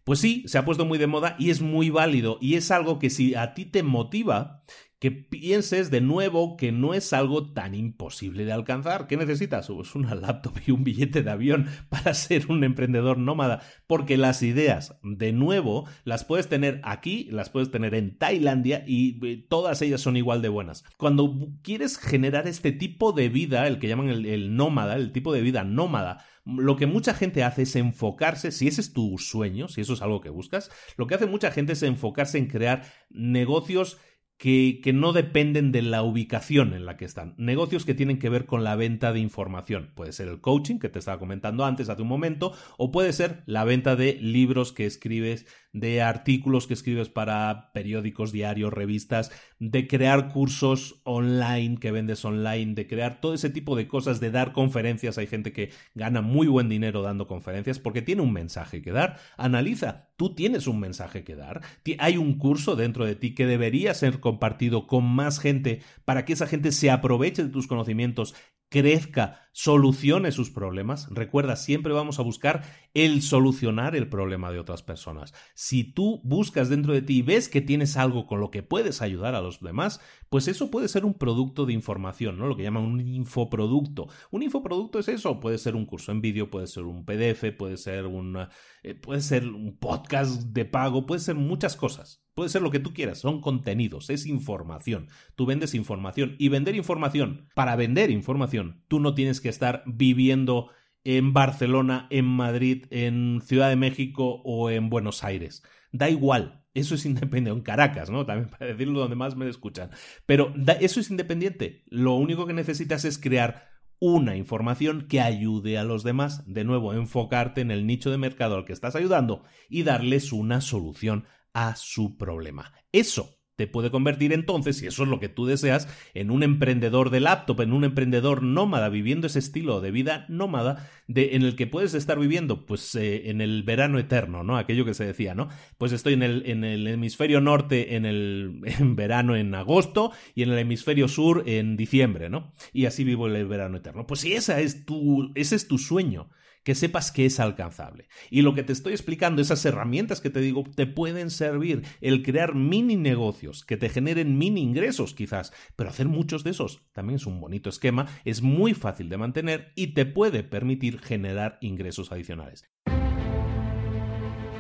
Pues sí, se ha puesto muy de moda y es muy válido y es algo que si a ti te motiva, que pienses de nuevo que no es algo tan imposible de alcanzar. ¿Qué necesitas? Pues una laptop y un billete de avión [LAUGHS] para ser un emprendedor nómada, porque las ideas, de nuevo, las puedes tener aquí, las puedes tener en Tailandia y eh, todas ellas son igual de buenas. Cuando quieres generar este tipo de vida, el que llaman el, el nómada, el tipo de vida nómada, lo que mucha gente hace es enfocarse, si ese es tu sueño, si eso es algo que buscas, lo que hace mucha gente es enfocarse en crear negocios que, no dependen de la ubicación en la que están. Negocios que tienen que ver con la venta de información. Puede ser el coaching que te estaba comentando antes, hace un momento, o puede ser la venta de libros que escribes de artículos que escribes para periódicos, diarios, revistas, de crear cursos online que vendes online, de crear todo ese tipo de cosas, de dar conferencias. Hay gente que gana muy buen dinero dando conferencias porque tiene un mensaje que dar. Analiza, tú tienes un mensaje que dar. Hay un curso dentro de ti que debería ser compartido con más gente para que esa gente se aproveche de tus conocimientos crezca, solucione sus problemas. Recuerda, siempre vamos a buscar el solucionar el problema de otras personas. Si tú buscas dentro de ti y ves que tienes algo con lo que puedes ayudar a los demás, pues eso puede ser un producto de información, ¿no? Lo que llaman un infoproducto. Un infoproducto es eso, puede ser un curso en vídeo, puede ser un PDF, puede ser un eh, puede ser un podcast de pago, puede ser muchas cosas. Puede ser lo que tú quieras, son contenidos, es información. Tú vendes información y vender información, para vender información, tú no tienes que estar viviendo en Barcelona, en Madrid, en Ciudad de México o en Buenos Aires. Da igual, eso es independiente, en Caracas, ¿no? También para decirlo donde más me escuchan. Pero eso es independiente. Lo único que necesitas es crear una información que ayude a los demás. De nuevo, enfocarte en el nicho de mercado al que estás ayudando y darles una solución a su problema. Eso te puede convertir entonces, si eso es lo que tú deseas, en un emprendedor de laptop, en un emprendedor nómada, viviendo ese estilo de vida nómada, de, en el que puedes estar viviendo, pues eh, en el verano eterno, ¿no? Aquello que se decía, ¿no? Pues estoy en el, en el hemisferio norte en el [LAUGHS] en verano en agosto y en el hemisferio sur en diciembre, ¿no? Y así vivo el verano eterno. Pues si esa es tu, ese es tu sueño, que sepas que es alcanzable. Y lo que te estoy explicando, esas herramientas que te digo, te pueden servir el crear mini negocios que te generen mini ingresos quizás, pero hacer muchos de esos también es un bonito esquema, es muy fácil de mantener y te puede permitir generar ingresos adicionales.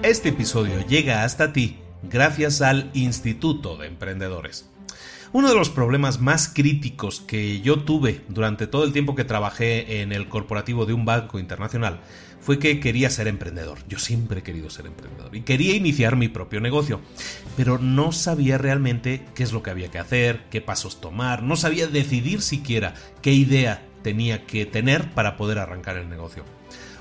Este episodio llega hasta ti gracias al Instituto de Emprendedores. Uno de los problemas más críticos que yo tuve durante todo el tiempo que trabajé en el corporativo de un banco internacional fue que quería ser emprendedor. Yo siempre he querido ser emprendedor y quería iniciar mi propio negocio, pero no sabía realmente qué es lo que había que hacer, qué pasos tomar, no sabía decidir siquiera qué idea tenía que tener para poder arrancar el negocio.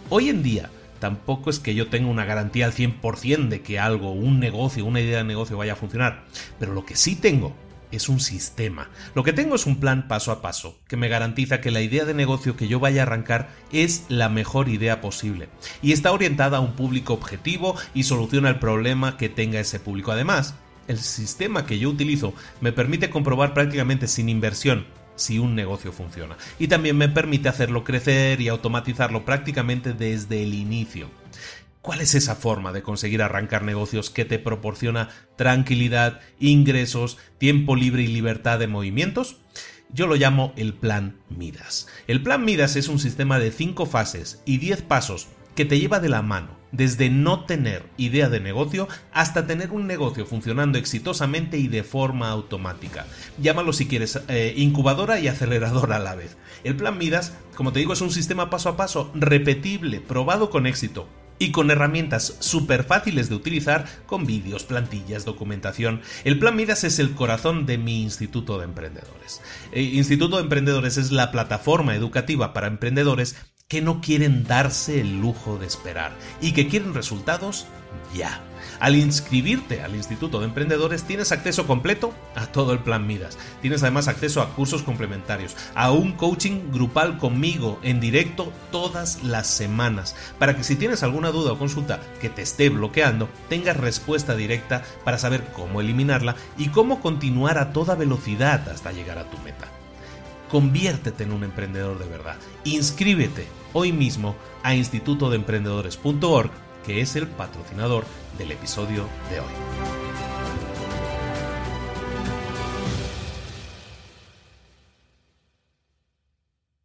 Hoy en día, tampoco es que yo tenga una garantía al 100% de que algo, un negocio, una idea de negocio vaya a funcionar, pero lo que sí tengo es un sistema. Lo que tengo es un plan paso a paso, que me garantiza que la idea de negocio que yo vaya a arrancar es la mejor idea posible, y está orientada a un público objetivo y soluciona el problema que tenga ese público. Además, el sistema que yo utilizo me permite comprobar prácticamente sin inversión si un negocio funciona, y también me permite hacerlo crecer y automatizarlo prácticamente desde el inicio. ¿Cuál es esa forma de conseguir arrancar negocios que te proporciona tranquilidad, ingresos, tiempo libre y libertad de movimientos? Yo lo llamo el plan Midas. El plan Midas es un sistema de 5 fases y 10 pasos que te lleva de la mano, desde no tener idea de negocio hasta tener un negocio funcionando exitosamente y de forma automática. Llámalo si quieres eh, incubadora y aceleradora a la vez. El plan Midas, como te digo, es un sistema paso a paso, repetible, probado con éxito, y con herramientas súper fáciles de utilizar con vídeos, plantillas, documentación. El Plan Midas es el corazón de mi Instituto de Emprendedores. El eh, Instituto de Emprendedores es la plataforma educativa para emprendedores que no quieren darse el lujo de esperar y que quieren resultados ya. Al inscribirte al Instituto de Emprendedores tienes acceso completo a todo el plan Midas. Tienes además acceso a cursos complementarios, a un coaching grupal conmigo en directo todas las semanas, para que si tienes alguna duda o consulta que te esté bloqueando, tengas respuesta directa para saber cómo eliminarla y cómo continuar a toda velocidad hasta llegar a tu meta. Conviértete en un emprendedor de verdad. Inscríbete hoy mismo a institutodeemprendedores.org, que es el patrocinador del episodio de hoy.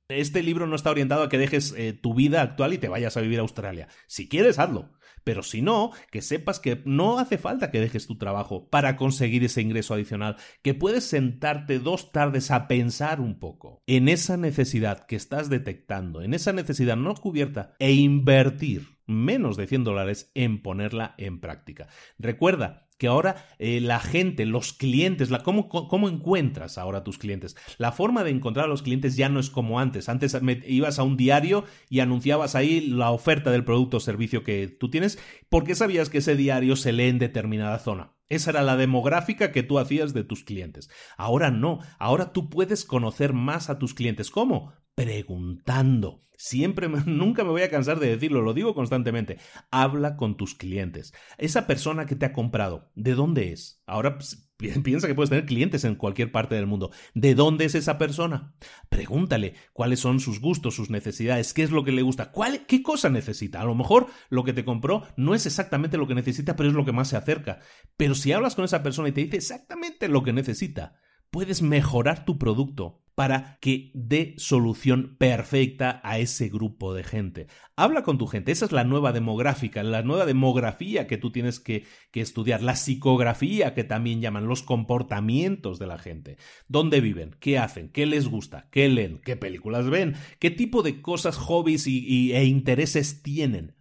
Este libro no está orientado a que dejes eh, tu vida actual y te vayas a vivir a Australia. Si quieres, hazlo. Pero si no, que sepas que no hace falta que dejes tu trabajo para conseguir ese ingreso adicional, que puedes sentarte dos tardes a pensar un poco en esa necesidad que estás detectando, en esa necesidad no cubierta, e invertir menos de 100 dólares en ponerla en práctica. Recuerda que ahora eh, la gente, los clientes, la, ¿cómo, ¿cómo, encuentras ahora a tus clientes? La forma de encontrar a los clientes ya no es como antes. Antes ibas a un diario y anunciabas ahí la oferta del producto o servicio que tú tienes porque sabías que ese diario se lee en determinada zona. Esa era la demográfica que tú hacías de tus clientes. Ahora no, ahora tú puedes conocer más a tus clientes. ¿Cómo? Preguntando. Siempre, [LAUGHS] nunca me voy a cansar de decirlo, lo digo constantemente. Habla con tus clientes. Esa persona que te ha comprado, ¿de dónde es? Ahora pues, [LAUGHS] piensa que puedes tener clientes en cualquier parte del mundo. ¿De dónde es esa persona? Pregúntale cuáles son sus gustos, sus necesidades, qué es lo que le gusta, ¿Cuál, qué cosa necesita. A lo mejor lo que te compró no es exactamente lo que necesita, pero es lo que más se acerca. Pero si hablas con esa persona y te dice exactamente lo que necesita, puedes mejorar tu producto para que dé solución perfecta a ese grupo de gente. Habla con tu gente, esa es la nueva demográfica, la nueva demografía que tú tienes que, estudiar, la psicografía que también llaman, los comportamientos de la gente. ¿Dónde viven? ¿Qué hacen? ¿Qué les gusta? ¿Qué leen? ¿Qué películas ven? ¿Qué tipo de cosas, hobbies y, e intereses tienen?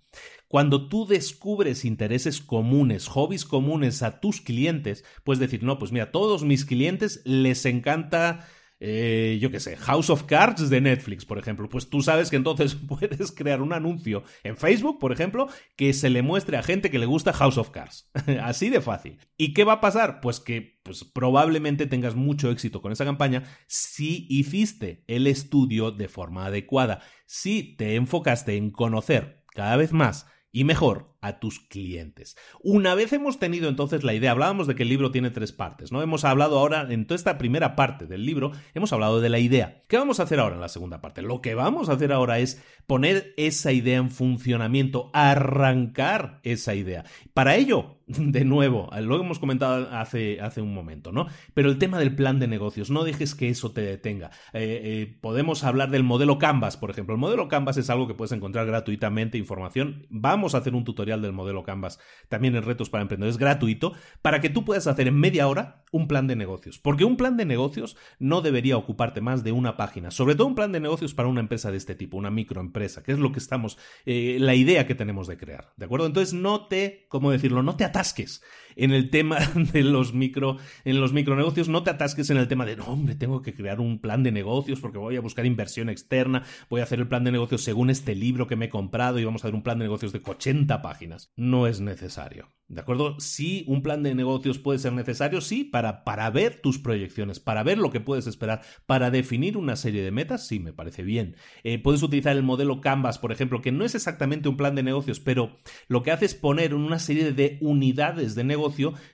Cuando tú descubres intereses comunes, hobbies comunes a tus clientes, puedes decir, no, pues mira, todos mis clientes les encanta eh, yo qué sé, House of Cards de Netflix, por ejemplo. Pues tú sabes que entonces [LAUGHS] puedes crear un anuncio en Facebook, por ejemplo, que se le muestre a gente que le gusta House of Cards. [LAUGHS] Así de fácil. ¿Y qué va a pasar? Pues que pues, probablemente tengas mucho éxito con esa campaña si hiciste el estudio de forma adecuada, si te enfocaste en conocer cada vez más y mejor a tus clientes. Una vez hemos tenido entonces la idea, hablábamos de que el libro tiene tres partes, ¿no? Hemos hablado ahora, en toda esta primera parte del libro, hemos hablado de la idea. ¿Qué vamos a hacer ahora en la segunda parte? Lo que vamos a hacer ahora es poner esa idea en funcionamiento, arrancar esa idea. Para ello, [LAUGHS] de nuevo, lo hemos comentado hace, hace un momento, ¿no? Pero el tema del plan de negocios, no dejes que eso te detenga. Eh, eh, podemos hablar del modelo Canvas, por ejemplo. El modelo Canvas es algo que puedes encontrar gratuitamente, información. Vamos a hacer un tutorial del modelo Canvas, también en Retos para Emprendedores, gratuito, para que tú puedas hacer en media hora un plan de negocios. Porque un plan de negocios no debería ocuparte más de una página. Sobre todo un plan de negocios para una empresa de este tipo, una microempresa, que es lo que estamos, eh, la idea que tenemos de crear. ¿De acuerdo? Entonces no te, ¿cómo decirlo? No te atasques en el tema [LAUGHS] de los micro, en los micronegocios, no te atasques en el tema de, no, hombre, tengo que crear un plan de negocios porque voy a buscar inversión externa, voy a hacer el plan de negocios según este libro que me he comprado y vamos a hacer un plan de negocios de 80 páginas. No es necesario. ¿De acuerdo? Sí, un plan de negocios puede ser necesario, sí, para, para ver tus proyecciones, para ver lo que puedes esperar, para definir una serie de metas, sí, me parece bien. Eh, puedes utilizar el modelo Canvas, por ejemplo, que no es exactamente un plan de negocios, pero lo que hace es poner una serie de unidades de negocio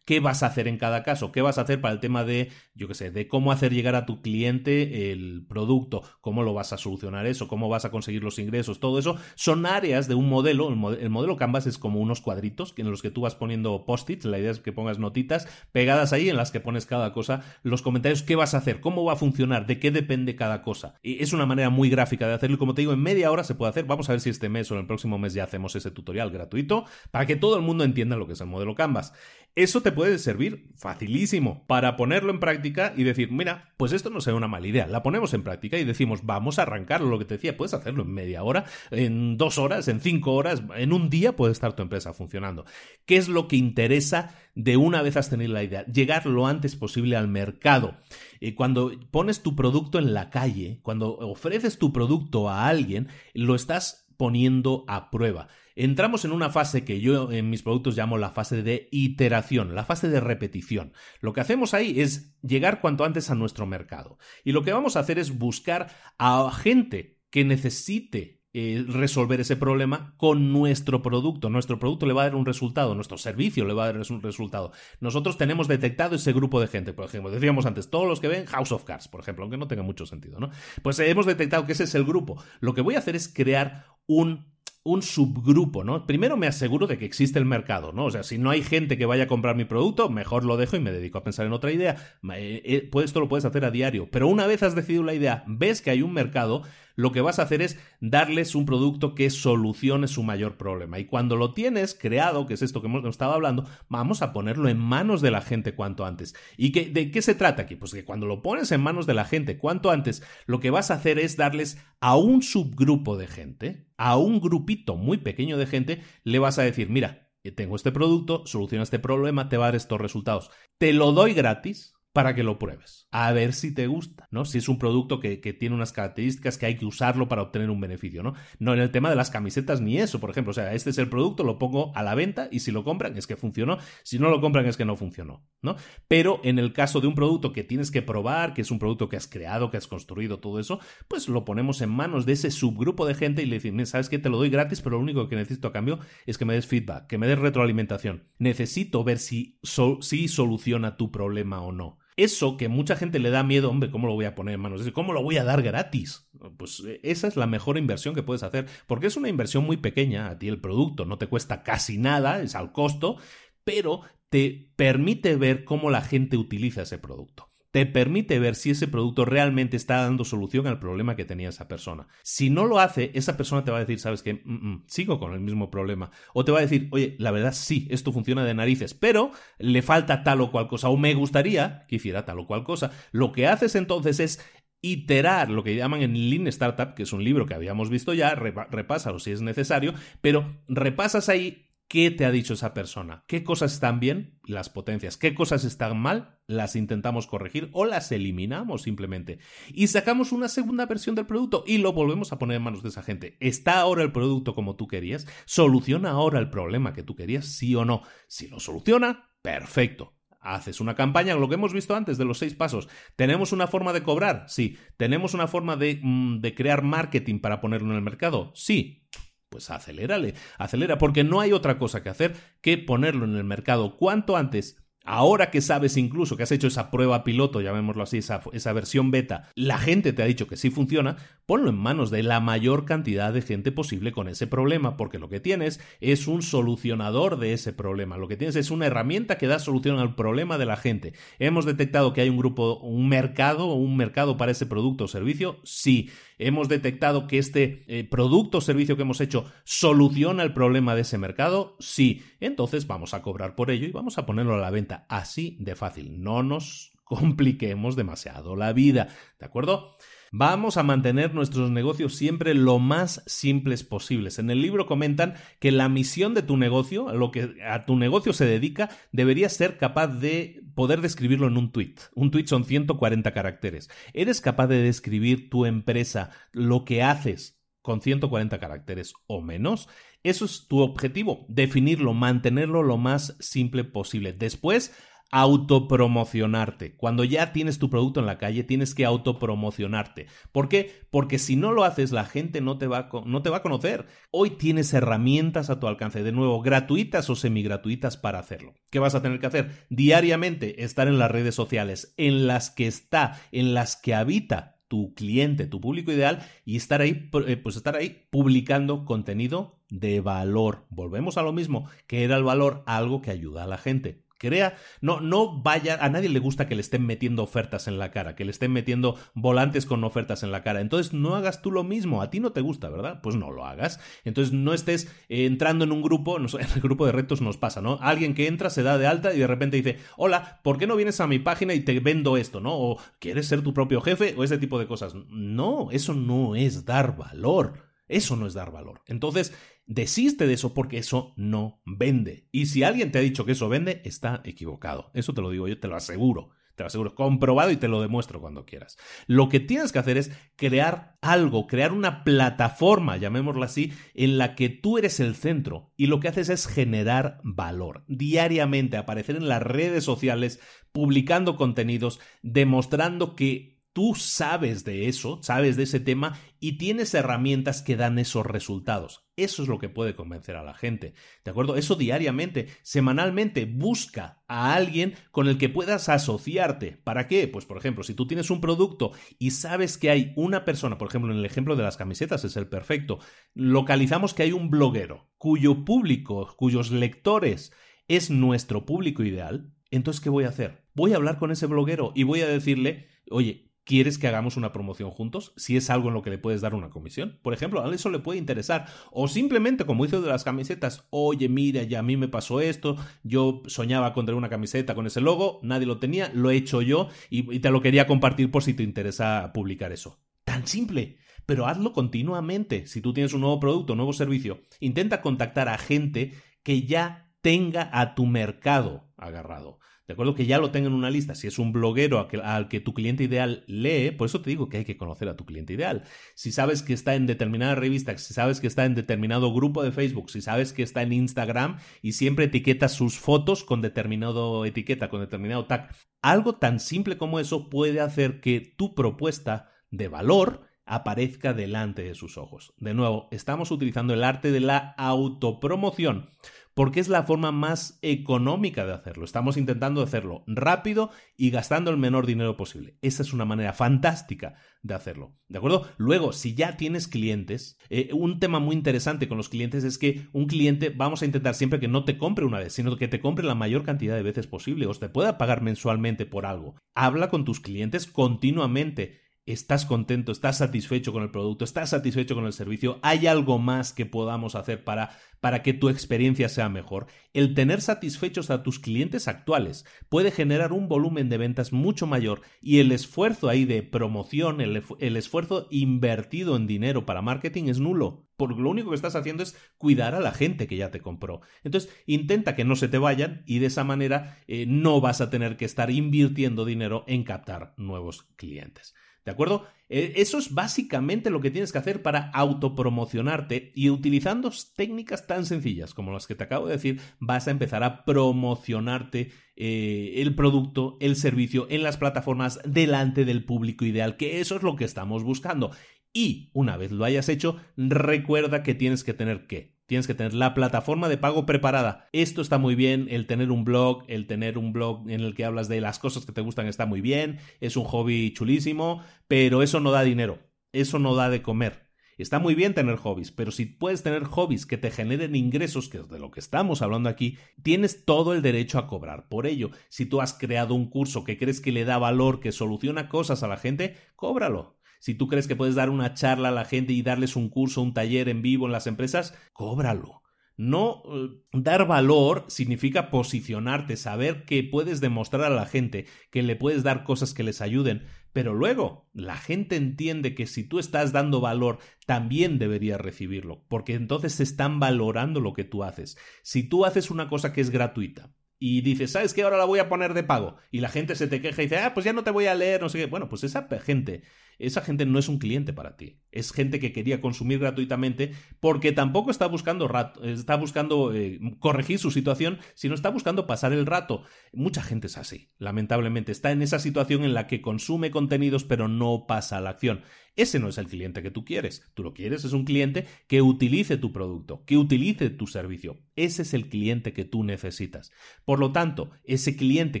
qué vas a hacer en cada caso, qué vas a hacer para el tema de, yo qué sé, de cómo hacer llegar a tu cliente el producto, cómo lo vas a solucionar eso, cómo vas a conseguir los ingresos, todo eso son áreas de un modelo. El, modelo Canvas es como unos cuadritos en los que tú vas poniendo post-its, la idea es que pongas notitas pegadas ahí en las que pones cada cosa, los comentarios, qué vas a hacer, cómo va a funcionar, de qué depende cada cosa. Y es una manera muy gráfica de hacerlo como te digo, en media hora se puede hacer. Vamos a ver si este mes o en el próximo mes ya hacemos ese tutorial gratuito para que todo el mundo entienda lo que es el modelo Canvas. Eso te puede servir facilísimo para ponerlo en práctica y decir, mira, pues esto no sea una mala idea. La ponemos en práctica y decimos, vamos a arrancarlo. Lo que te decía, puedes hacerlo en media hora, en dos horas, en cinco horas, en un día puede estar tu empresa funcionando. ¿Qué es lo que interesa de una vez has tenido la idea? Llegar lo antes posible al mercado. Eh, cuando pones tu producto en la calle, cuando ofreces tu producto a alguien, lo estás poniendo a prueba entramos en una fase que yo en mis productos llamo la fase de iteración, la fase de repetición. Lo que hacemos ahí es llegar cuanto antes a nuestro mercado. Y lo que vamos a hacer es buscar a gente que necesite eh, resolver ese problema con nuestro producto. Nuestro producto le va a dar un resultado, nuestro servicio le va a dar un resultado. Nosotros tenemos detectado ese grupo de gente, por ejemplo, decíamos antes, todos los que ven House of Cards, por ejemplo, aunque no tenga mucho sentido, ¿no? Pues hemos detectado que ese es el grupo. Lo que voy a hacer es crear un un subgrupo, ¿no? Primero me aseguro de que existe el mercado, ¿no? O sea, si no hay gente que vaya a comprar mi producto, mejor lo dejo y me dedico a pensar en otra idea. Eh, eh, pues esto lo puedes hacer a diario, pero una vez has decidido la idea, ves que hay un mercado, lo que vas a hacer es darles un producto que solucione su mayor problema. Y cuando lo tienes creado, que es esto que hemos estado hablando, vamos a ponerlo en manos de la gente cuanto antes. ¿Y que, de qué se trata aquí? Pues que cuando lo pones en manos de la gente cuanto antes, lo que vas a hacer es darles a un subgrupo de gente, a un grupito muy pequeño de gente, le vas a decir, mira, tengo este producto, soluciona este problema, te va a dar estos resultados. Te lo doy gratis para que lo pruebes, a ver si te gusta, ¿no? Si es un producto que, tiene unas características que hay que usarlo para obtener un beneficio, ¿no? No en el tema de las camisetas ni eso, por ejemplo, o sea, este es el producto, lo pongo a la venta y si lo compran es que funcionó, si no lo compran es que no funcionó, ¿no? Pero en el caso de un producto que tienes que probar, que es un producto que has creado, que has construido, todo eso, pues lo ponemos en manos de ese subgrupo de gente y le decimos, sabes que te lo doy gratis, pero lo único que necesito a cambio es que me des feedback, que me des retroalimentación. Necesito ver si, si soluciona tu problema o no. Eso que mucha gente le da miedo, hombre, ¿cómo lo voy a poner en manos? ¿Cómo lo voy a dar gratis? Pues eh, esa es la mejor inversión que puedes hacer, porque es una inversión muy pequeña, a ti el producto no te cuesta casi nada, es al costo, pero te permite ver cómo la gente utiliza ese producto te permite ver si ese producto realmente está dando solución al problema que tenía esa persona. Si no lo hace, esa persona te va a decir, sabes que mm, mm, sigo con el mismo problema. O te va a decir, oye, la verdad sí, esto funciona de narices, pero le falta tal o cual cosa. O me gustaría que hiciera tal o cual cosa. Lo que haces entonces es iterar lo que llaman en Lean Startup, que es un libro que habíamos visto ya, repásalo si es necesario, pero repasas ahí ¿Qué te ha dicho esa persona? ¿Qué cosas están bien? Las potencias. ¿Qué cosas están mal? Las intentamos corregir o las eliminamos simplemente. Y sacamos una segunda versión del producto y lo volvemos a poner en manos de esa gente. ¿Está ahora el producto como tú querías? ¿Soluciona ahora el problema que tú querías? ¿Sí o no? Si lo soluciona, perfecto. Haces una campaña, lo que hemos visto antes de los seis pasos. ¿Tenemos una forma de cobrar? Sí. ¿Tenemos una forma de, mm, de crear marketing para ponerlo en el mercado? Sí pues acelérale, acelera, porque no hay otra cosa que hacer que ponerlo en el mercado cuanto antes Ahora que sabes incluso que has hecho esa prueba piloto, llamémoslo así, esa, esa, versión beta, la gente te ha dicho que sí funciona, ponlo en manos de la mayor cantidad de gente posible con ese problema, porque lo que tienes es un solucionador de ese problema, lo que tienes es una herramienta que da solución al problema de la gente. ¿Hemos detectado que hay un grupo, un mercado, un mercado para ese producto o servicio? Sí. ¿Hemos detectado que este eh, producto o servicio que hemos hecho soluciona el problema de ese mercado? Sí. Entonces vamos a cobrar por ello y vamos a ponerlo a la venta así de fácil. No nos compliquemos demasiado la vida. ¿De acuerdo? Vamos a mantener nuestros negocios siempre lo más simples posibles. En el libro comentan que la misión de tu negocio, lo que a tu negocio se dedica, debería ser capaz de poder describirlo en un tweet. Un tweet son 140 caracteres. ¿Eres capaz de describir tu empresa, lo que haces con 140 caracteres o menos? Eso es tu objetivo, definirlo, mantenerlo lo más simple posible. Después, autopromocionarte. Cuando ya tienes tu producto en la calle, tienes que autopromocionarte. ¿Por qué? Porque si no lo haces, la gente no te va a, no te va a conocer. Hoy tienes herramientas a tu alcance, de nuevo, gratuitas o semigratuitas para hacerlo. ¿Qué vas a tener que hacer? Diariamente estar en las redes sociales, en las que está, en las que habita tu cliente, tu público ideal y estar ahí, eh, pues estar ahí publicando contenido de valor. Volvemos a lo mismo, que era el valor algo que ayuda a la gente crea, no, no vaya, a nadie le gusta que le estén metiendo ofertas en la cara, que le estén metiendo volantes con ofertas en la cara. Entonces no hagas tú lo mismo, a ti no te gusta, ¿verdad? Pues no lo hagas. Entonces no estés entrando en un grupo, [LAUGHS] en el grupo de retos nos pasa, ¿no? Alguien que entra, se da de alta y de repente dice, hola, ¿por qué no vienes a mi página y te vendo esto, ¿no? O quieres ser tu propio jefe o ese tipo de cosas. No, eso no es dar valor. Eso no es dar valor. Entonces, desiste de eso porque eso no vende. Y si alguien te ha dicho que eso vende, está equivocado. Eso te lo digo yo, te lo aseguro. Te lo aseguro, comprobado y te lo demuestro cuando quieras. Lo que tienes que hacer es crear algo, crear una plataforma, llamémosla así, en la que tú eres el centro y lo que haces es generar valor. Diariamente aparecer en las redes sociales, publicando contenidos, demostrando que tú sabes de eso, sabes de ese tema y tienes herramientas que dan esos resultados. Eso es lo que puede convencer a la gente. ¿De acuerdo? Eso diariamente, semanalmente, busca a alguien con el que puedas asociarte. ¿Para qué? Pues por ejemplo, si tú tienes un producto y sabes que hay una persona, por ejemplo, en el ejemplo de las camisetas es el perfecto, localizamos que hay un bloguero cuyo público, cuyos lectores es nuestro público ideal, entonces ¿qué voy a hacer? Voy a hablar con ese bloguero y voy a decirle, oye, ¿Quieres que hagamos una promoción juntos? Si es algo en lo que le puedes dar una comisión. Por ejemplo, a eso le puede interesar. O simplemente, como hizo de las camisetas, oye, mira, ya a mí me pasó esto, yo soñaba con tener una camiseta con ese logo, nadie lo tenía, lo he hecho yo y, te lo quería compartir por si te interesa publicar eso. Tan simple pero hazlo continuamente. Si tú tienes un nuevo producto, un nuevo servicio, intenta contactar a gente que ya tenga a tu mercado agarrado. De acuerdo que ya lo tenga en una lista. Si es un bloguero al que, tu cliente ideal lee, por eso te digo que hay que conocer a tu cliente ideal. Si sabes que está en determinada revista, si sabes que está en determinado grupo de Facebook, si sabes que está en Instagram y siempre etiquetas sus fotos con determinado etiqueta, con determinado tag. Algo tan simple como eso puede hacer que tu propuesta de valor aparezca delante de sus ojos. De nuevo, estamos utilizando el arte de la autopromoción porque es la forma más económica de hacerlo. Estamos intentando hacerlo rápido y gastando el menor dinero posible. Esa es una manera fantástica de hacerlo. ¿De acuerdo? Luego, si ya tienes clientes, eh, un tema muy interesante con los clientes es que un cliente vamos a intentar siempre que no te compre una vez, sino que te compre la mayor cantidad de veces posible o te pueda pagar mensualmente por algo. Habla con tus clientes continuamente estás contento, estás satisfecho con el producto, estás satisfecho con el servicio, hay algo más que podamos hacer para, para que tu experiencia sea mejor. El tener satisfechos a tus clientes actuales puede generar un volumen de ventas mucho mayor y el esfuerzo ahí de promoción, el, el esfuerzo invertido en dinero para marketing es nulo. Porque lo único que estás haciendo es cuidar a la gente que ya te compró. Entonces, intenta que no se te vayan y de esa manera eh, no vas a tener que estar invirtiendo dinero en captar nuevos clientes. ¿De acuerdo? E, eso es básicamente lo que tienes que hacer para autopromocionarte y utilizando técnicas tan sencillas como las que te acabo de decir, vas a empezar a promocionarte eh, el producto, el servicio en las plataformas delante del público ideal, que eso es lo que estamos buscando. Y una vez lo hayas hecho, recuerda que tienes que tener que Tienes que tener la plataforma de pago preparada. Esto está muy bien, el tener un blog, el tener un blog en el que hablas de las cosas que te gustan está muy bien, es un hobby chulísimo, pero eso no da dinero, eso no da de comer. Está muy bien tener hobbies, pero si puedes tener hobbies que te generen ingresos, que es de lo que estamos hablando aquí, tienes todo el derecho a cobrar por ello. Si tú has creado un curso que crees que le da valor, que soluciona cosas a la gente, cóbralo. Si tú crees que puedes dar una charla a la gente y darles un curso, un taller en vivo en las empresas, cóbralo. No eh, dar valor significa posicionarte, saber que puedes demostrar a la gente que le puedes dar cosas que les ayuden, pero luego la gente entiende que si tú estás dando valor, también deberías recibirlo, porque entonces están valorando lo que tú haces. Si tú haces una cosa que es gratuita, y dices, ¿sabes qué? Ahora la voy a poner de pago. Y la gente se te queja y dice, ah, pues ya no te voy a leer, no sé qué. Bueno, pues esa gente esa gente no es un cliente para ti. Es gente que quería consumir gratuitamente porque tampoco está buscando, rato, está buscando eh, corregir su situación, sino está buscando pasar el rato. Mucha gente es así, lamentablemente. Está en esa situación en la que consume contenidos pero no pasa a la acción. Ese no es el cliente que tú quieres. Tú lo quieres, es un cliente que utilice tu producto, que utilice tu servicio. Ese es el cliente que tú necesitas. Por lo tanto, ese cliente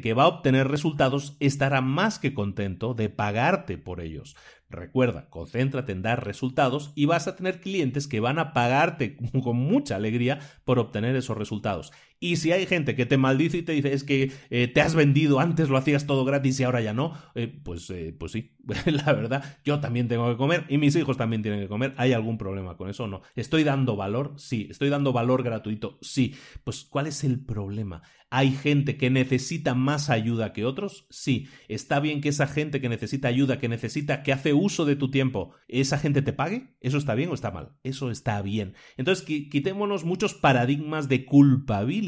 que va a obtener resultados estará más que contento de pagarte por ellos. Recuerda, concéntrate en dar resultados y vas a tener clientes que van a pagarte [LAUGHS] con mucha alegría por obtener esos resultados. Y si hay gente que te maldice y te dice es que eh, te has vendido, antes lo hacías todo gratis y ahora ya no, eh, pues, eh, pues sí, [LAUGHS] la verdad, yo también tengo que comer y mis hijos también tienen que comer. ¿Hay algún problema con eso o no? ¿Estoy dando valor? Sí. ¿Estoy dando valor gratuito? Sí. Pues ¿cuál es el problema? ¿Hay gente que necesita más ayuda que otros? Sí. ¿Está bien que esa gente que necesita ayuda, que necesita, que hace uso de tu tiempo, esa gente te pague? ¿Eso está bien o está mal? Eso está bien. Entonces, quitémonos muchos paradigmas de culpabilidad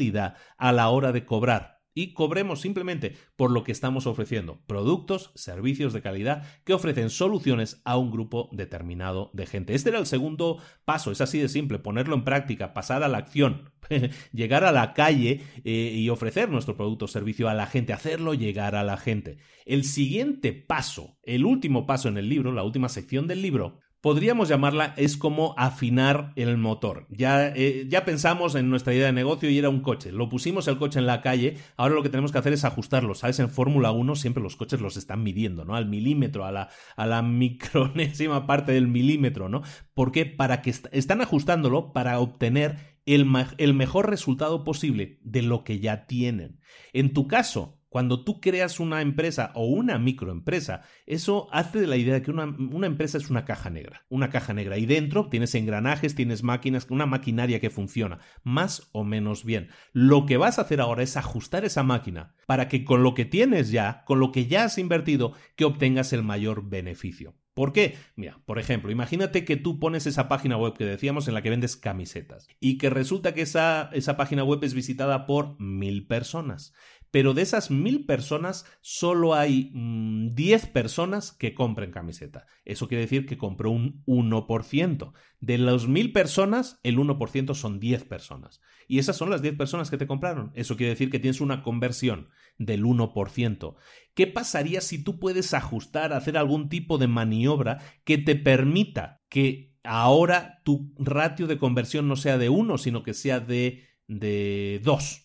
a la hora de cobrar y cobremos simplemente por lo que estamos ofreciendo, productos, servicios de calidad que ofrecen soluciones a un grupo determinado de gente. Este era el segundo paso, es así de simple, ponerlo en práctica, pasar a la acción, [LAUGHS] llegar a la calle eh, y ofrecer nuestro producto o servicio a la gente, hacerlo llegar a la gente. El siguiente paso, el último paso en el libro, la última sección del libro, podríamos llamarla es como afinar el motor. Ya, eh, ya pensamos en nuestra idea de negocio y era un coche. Lo pusimos el coche en la calle, ahora lo que tenemos que hacer es ajustarlo. ¿Sabes? En Fórmula 1 siempre los coches los están midiendo, ¿no? Al milímetro, a la, [LAUGHS] micronésima parte del milímetro, ¿no? ¿Por qué? Para que están ajustándolo para obtener el mejor resultado posible de lo que ya tienen. En tu caso, Cuando tú creas una empresa o una microempresa, eso hace de la idea de que una, una, empresa es una caja negra. Una caja negra. Y dentro tienes engranajes, tienes máquinas, una maquinaria que funciona más o menos bien. Lo que vas a hacer ahora es ajustar esa máquina para que con lo que tienes ya, con lo que ya has invertido, que obtengas el mayor beneficio. ¿Por qué? Mira, por ejemplo, imagínate que tú pones esa página web que decíamos en la que vendes camisetas y que resulta que esa, esa página web es visitada por mil personas pero de esas mil personas solo hay mm, diez personas que compren camiseta. Eso quiere decir que compró un 1%. De las mil personas, el 1% son 10 personas. Y esas son las 10 personas que te compraron. Eso quiere decir que tienes una conversión del 1%. ¿Qué pasaría si tú puedes ajustar, hacer algún tipo de maniobra que te permita que ahora tu ratio de conversión no sea de 1, sino que sea de, de 2?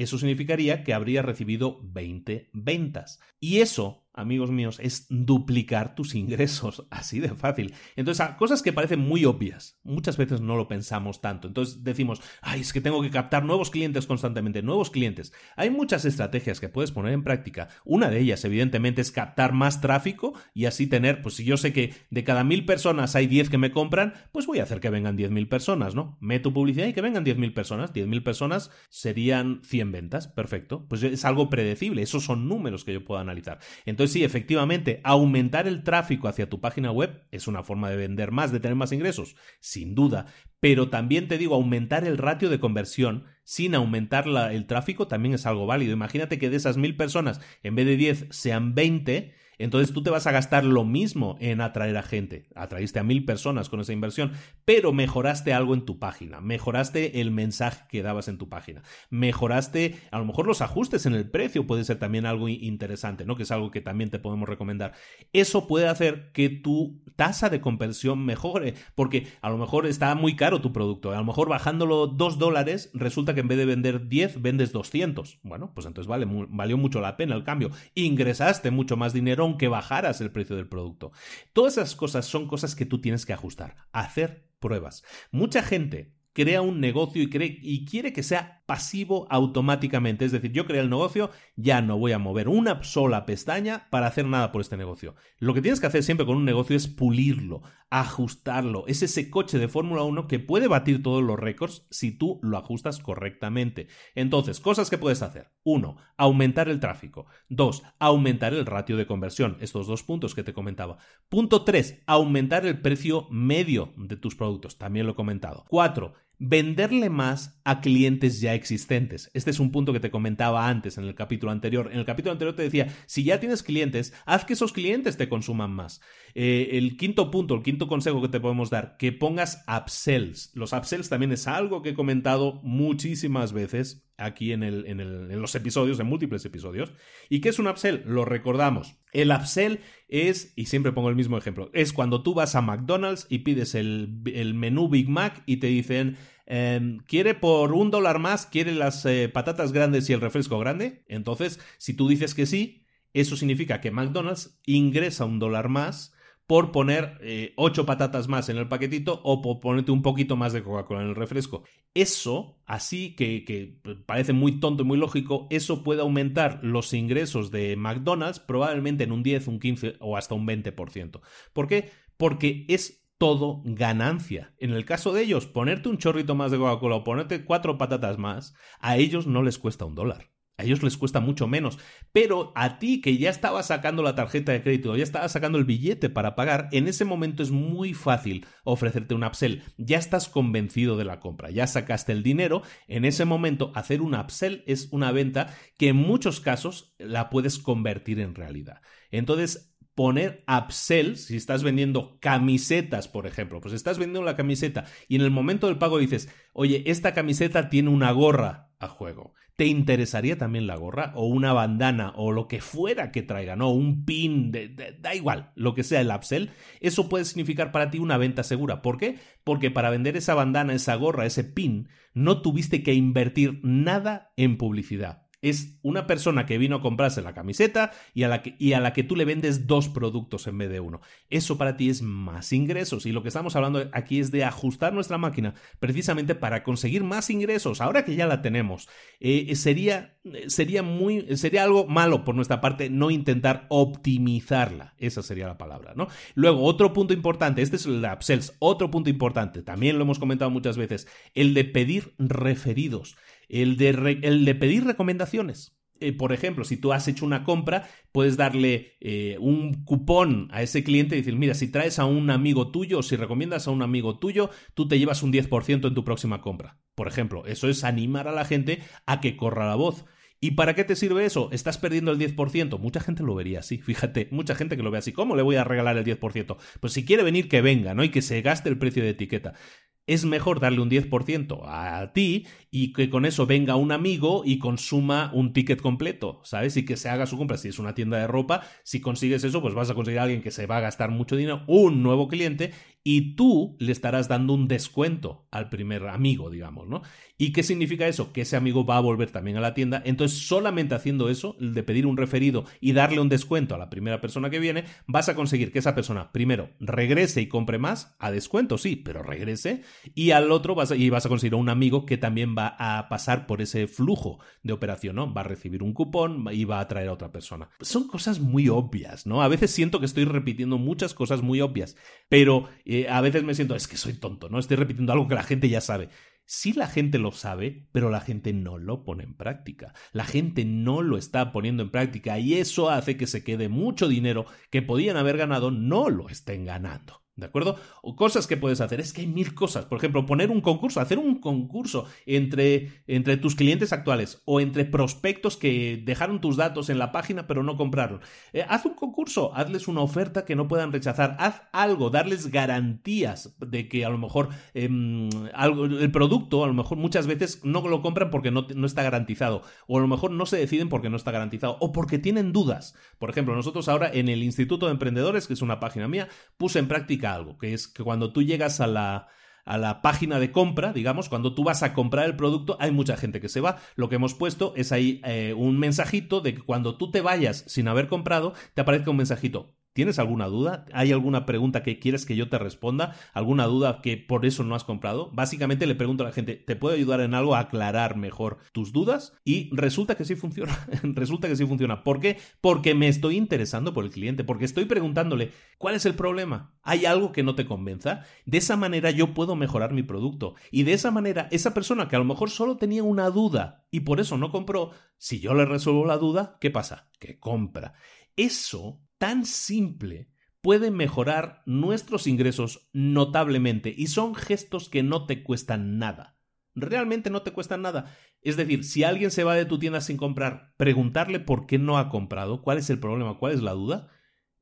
Eso significaría que habría recibido 20 ventas. Y eso amigos míos, es duplicar tus ingresos, [LAUGHS] así de fácil. Entonces, cosas que parecen muy obvias, muchas veces no lo pensamos tanto. Entonces decimos, ay, es que tengo que captar nuevos clientes constantemente, nuevos clientes. Hay muchas estrategias que puedes poner en práctica. Una de ellas, evidentemente, es captar más tráfico y así tener, pues si yo sé que de cada mil personas hay 10 que me compran, pues voy a hacer que vengan 10.000 personas, ¿no? Meto publicidad y que vengan 10.000 personas. 10.000 personas serían 100 ventas, perfecto. Pues es algo predecible, esos son números que yo puedo analizar. Entonces, sí, efectivamente, aumentar el tráfico hacia tu página web es una forma de vender más, de tener más ingresos, sin duda, pero también te digo, aumentar el ratio de conversión sin aumentar el tráfico también es algo válido. Imagínate que de esas mil personas, en vez de 10, sean 20 entonces tú te vas a gastar lo mismo en atraer a gente. Atraíste a mil personas con esa inversión, pero mejoraste algo en tu página, mejoraste el mensaje que dabas en tu página, mejoraste a lo mejor los ajustes en el precio, puede ser también algo interesante, ¿no? Que es algo que también te podemos recomendar. Eso puede hacer que tu tasa de conversión mejore, porque a lo mejor está muy caro tu producto, a lo mejor bajándolo dos dólares resulta que en vez de vender 10 vendes 200. Bueno, pues entonces vale, valió mucho la pena el cambio. Ingresaste mucho más dinero que bajaras el precio del producto. Todas esas cosas son cosas que tú tienes que ajustar, hacer pruebas. Mucha gente crea un negocio y, cree, y quiere que sea pasivo automáticamente. Es decir, yo creo el negocio, ya no voy a mover una sola pestaña para hacer nada por este negocio. Lo que tienes que hacer siempre con un negocio es pulirlo, ajustarlo. Es ese coche de Fórmula 1 que puede batir todos los récords si tú lo ajustas correctamente. Entonces, cosas que puedes hacer. Uno, aumentar el tráfico. Dos, aumentar el ratio de conversión. Estos dos puntos que te comentaba. Punto tres, aumentar el precio medio de tus productos. También lo he comentado. Cuatro, venderle más a clientes ya existentes. Este es un punto que te comentaba antes en el capítulo anterior. En el capítulo anterior te decía, si ya tienes clientes, haz que esos clientes te consuman más. Eh, el quinto punto, el quinto consejo que te podemos dar, que pongas upsells. Los upsells también es algo que he comentado muchísimas veces aquí en, el, en, los episodios, en múltiples episodios. ¿Y qué es un upsell? Lo recordamos. El upsell es, y siempre pongo el mismo ejemplo, es cuando tú vas a McDonald's y pides el, el menú Big Mac y te dicen, em, ¿quiere por un dólar más, quiere las eh, patatas grandes y el refresco grande? Entonces, si tú dices que sí, eso significa que McDonald's ingresa un dólar más por poner eh, ocho patatas más en el paquetito o por ponerte un poquito más de Coca-Cola en el refresco. Eso, así que, que, parece muy tonto y muy lógico, eso puede aumentar los ingresos de McDonald's probablemente en un 10, un 15 o hasta un 20%. ¿Por qué? Porque es todo ganancia. En el caso de ellos, ponerte un chorrito más de Coca-Cola o ponerte cuatro patatas más, a ellos no les cuesta un dólar. A ellos les cuesta mucho menos. Pero a ti que ya estabas sacando la tarjeta de crédito, ya estabas sacando el billete para pagar, en ese momento es muy fácil ofrecerte un upsell. Ya estás convencido de la compra, ya sacaste el dinero. En ese momento hacer un upsell es una venta que en muchos casos la puedes convertir en realidad. Entonces, poner upsell, si estás vendiendo camisetas, por ejemplo, pues estás vendiendo la camiseta y en el momento del pago dices, oye, esta camiseta tiene una gorra a juego. ¿Te interesaría también la gorra o una bandana o lo que fuera que traiga, ¿no? Un pin, da igual, lo que sea el upsell, eso puede significar para ti una venta segura. ¿Por qué? Porque para vender esa bandana, esa gorra, ese pin, no tuviste que invertir nada en publicidad. Es una persona que vino a comprarse la camiseta y a, la que, y a la que tú le vendes dos productos en vez de uno. Eso para ti es más ingresos y lo que estamos hablando aquí es de ajustar nuestra máquina precisamente para conseguir más ingresos. Ahora que ya la tenemos, eh, sería, sería, muy, sería algo malo por nuestra parte no intentar optimizarla. Esa sería la palabra, ¿no? Luego, otro punto importante, este es el upsells, otro punto importante, también lo hemos comentado muchas veces, el de pedir referidos el de, el de pedir recomendaciones. Eh, por ejemplo, si tú has hecho una compra, puedes darle eh, un cupón a ese cliente y decir, mira, si traes a un amigo tuyo si recomiendas a un amigo tuyo, tú te llevas un 10% en tu próxima compra. Por ejemplo, eso es animar a la gente a que corra la voz. ¿Y para qué te sirve eso? Estás perdiendo el 10%. Mucha gente lo vería así, [LAUGHS] fíjate, mucha gente que lo ve así. ¿Cómo le voy a regalar el 10%? Pues si quiere venir, que venga, ¿no? Y que se gaste el precio de etiqueta es mejor darle un 10% a ti y que con eso venga un amigo y consuma un ticket completo, ¿sabes? Y que se haga su compra. Si es una tienda de ropa, si consigues eso, pues vas a conseguir a alguien que se va a gastar mucho dinero, un nuevo cliente, y tú le estarás dando un descuento al primer amigo, digamos, ¿no? ¿Y qué significa eso? Que ese amigo va a volver también a la tienda. Entonces, solamente haciendo eso, de pedir un referido y darle un descuento a la primera persona que viene, vas a conseguir que esa persona, primero, regrese y compre más, a descuento, sí, pero regrese, y al otro vas a, y vas a conseguir un amigo que también va a pasar por ese flujo de operación, ¿no? Va a recibir un cupón y va a traer a otra persona. Son cosas muy obvias, ¿no? A veces siento que estoy repitiendo muchas cosas muy obvias, pero a veces me siento, es que soy tonto, ¿no? Estoy repitiendo algo que la gente ya sabe. Sí la gente lo sabe, pero la gente no lo pone en práctica. La gente no lo está poniendo en práctica y eso hace que se quede mucho dinero que podían haber ganado, no lo estén ganando. ¿De acuerdo? O cosas que puedes hacer. Es que hay mil cosas. Por ejemplo, poner un concurso, hacer un concurso entre, entre tus clientes actuales o entre prospectos que dejaron tus datos en la página pero no compraron. Eh, haz un concurso, hazles una oferta que no puedan rechazar. Haz algo, darles garantías de que a lo mejor em, algo, el producto, a lo mejor muchas veces no lo compran porque no, no está garantizado. O a lo mejor no se deciden porque no está garantizado. O porque tienen dudas. Por ejemplo, nosotros ahora en el Instituto de Emprendedores, que es una página mía, puse en práctica algo, que es que cuando tú llegas a la, a la página de compra, digamos, cuando tú vas a comprar el producto, hay mucha gente que se va. Lo que hemos puesto es ahí eh, un mensajito de que cuando tú te vayas sin haber comprado, te aparezca un mensajito. ¿Tienes alguna duda? ¿Hay alguna pregunta que quieres que yo te responda? ¿Alguna duda que por eso no has comprado? Básicamente le pregunto a la gente, ¿te puedo ayudar en algo a aclarar mejor tus dudas? Y resulta que sí funciona. [LAUGHS] resulta que sí funciona. ¿Por qué? Porque me estoy interesando por el cliente, porque estoy preguntándole, ¿cuál es el problema? ¿Hay algo que no te convenza? De esa manera yo puedo mejorar mi producto. Y de esa manera, esa persona que a lo mejor solo tenía una duda y por eso no compró, si yo le resuelvo la duda, ¿qué pasa? Que compra. Eso tan simple puede mejorar nuestros ingresos notablemente y son gestos que no te cuestan nada. Realmente no te cuestan nada. Es decir, si alguien se va de tu tienda sin comprar, preguntarle por qué no ha comprado, cuál es el problema, cuál es la duda,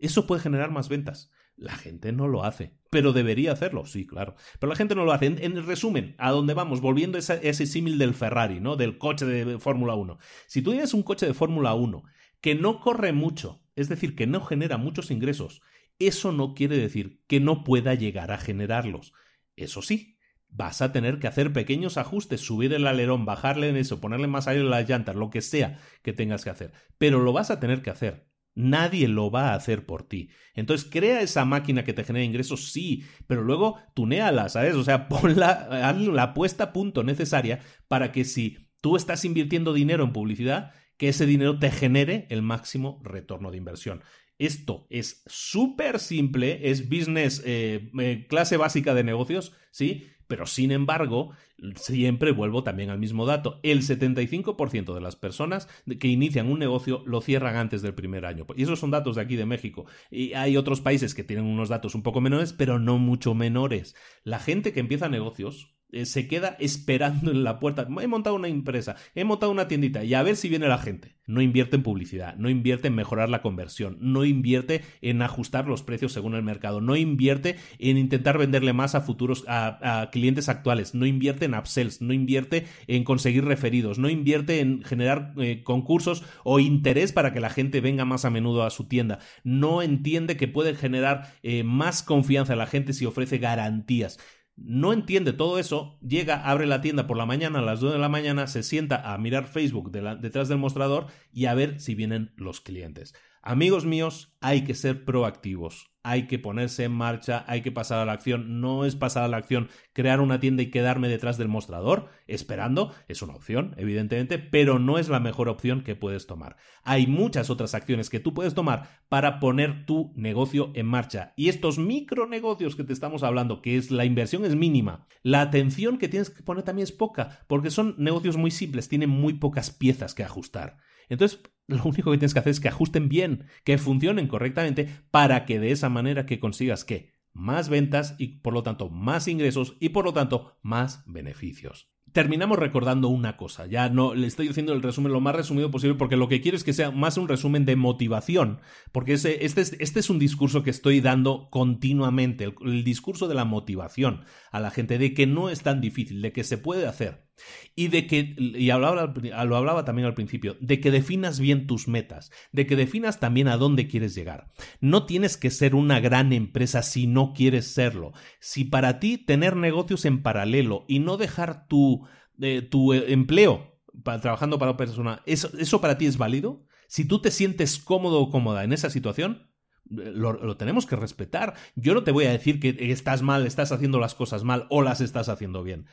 eso puede generar más ventas. La gente no lo hace, pero debería hacerlo, sí, claro. Pero la gente no lo hace. En, resumen, a dónde vamos, volviendo a ese, símil del Ferrari, ¿no? Del coche de Fórmula 1. Si tú tienes un coche de Fórmula 1 que no corre mucho, es decir, que no genera muchos ingresos, eso no quiere decir que no pueda llegar a generarlos. Eso sí, vas a tener que hacer pequeños ajustes, subir el alerón, bajarle en eso, ponerle más aire en las llantas, lo que sea que tengas que hacer, pero lo vas a tener que hacer. Nadie lo va a hacer por ti. Entonces, crea esa máquina que te genere ingresos, sí, pero luego tuneala, ¿sabes? O sea, [LAUGHS] ponla, haz la apuesta a punto necesaria para que si tú estás invirtiendo dinero en publicidad, que ese dinero te genere el máximo retorno de inversión. Esto es súper simple, es business, eh, eh, clase básica de negocios, ¿sí? Pero sin embargo, siempre vuelvo también al mismo dato. El 75% de las personas que inician un negocio lo cierran antes del primer año. Y esos son datos de aquí de México. Y hay otros países que tienen unos datos un poco menores, pero no mucho menores. La gente que empieza negocios eh, se queda esperando en la puerta. He montado una empresa, he montado una tiendita y a ver si viene la gente. No invierte en publicidad, no invierte en mejorar la conversión, no invierte en ajustar los precios según el mercado, no invierte en intentar venderle más a futuros, a, clientes actuales, no invierte en upsells, no invierte en conseguir referidos, no invierte en generar eh, concursos o interés para que la gente venga más a menudo a su tienda, no entiende que puede generar eh, más confianza a la gente si ofrece garantías no entiende todo eso, llega, abre la tienda por la mañana a las 2 de la mañana, se sienta a mirar Facebook detrás del mostrador y a ver si vienen los clientes. Amigos míos, hay que ser proactivos, hay que ponerse en marcha, hay que pasar a la acción. No es pasar a la acción crear una tienda y quedarme detrás del mostrador esperando. Es una opción, evidentemente, pero no es la mejor opción que puedes tomar. Hay muchas otras acciones que tú puedes tomar para poner tu negocio en marcha. Y estos micronegocios que te estamos hablando, que es la inversión es mínima, la atención que tienes que poner también es poca, porque son negocios muy simples, tienen muy pocas piezas que ajustar. Entonces, lo único que tienes que hacer es que ajusten bien, que funcionen correctamente para que de esa manera que consigas que más ventas y por lo tanto más ingresos y por lo tanto más beneficios. Terminamos recordando una cosa, ya no le estoy diciendo el resumen lo más resumido posible porque lo que quiero es que sea más un resumen de motivación, porque este, es, este es un discurso que estoy dando continuamente, el discurso de la motivación a la gente, de que no es tan difícil, de que se puede hacer. Y de que, y hablaba, lo hablaba también al principio, de que definas bien tus metas, de que definas también a dónde quieres llegar. No tienes que ser una gran empresa si no quieres serlo. Si para ti tener negocios en paralelo y no dejar tu, eh, tu eh, empleo para, trabajando para otra persona, ¿eso, ¿eso para ti es válido? Si tú te sientes cómodo o cómoda en esa situación, lo, tenemos que respetar. Yo no te voy a decir que estás mal, estás haciendo las cosas mal o las estás haciendo bien.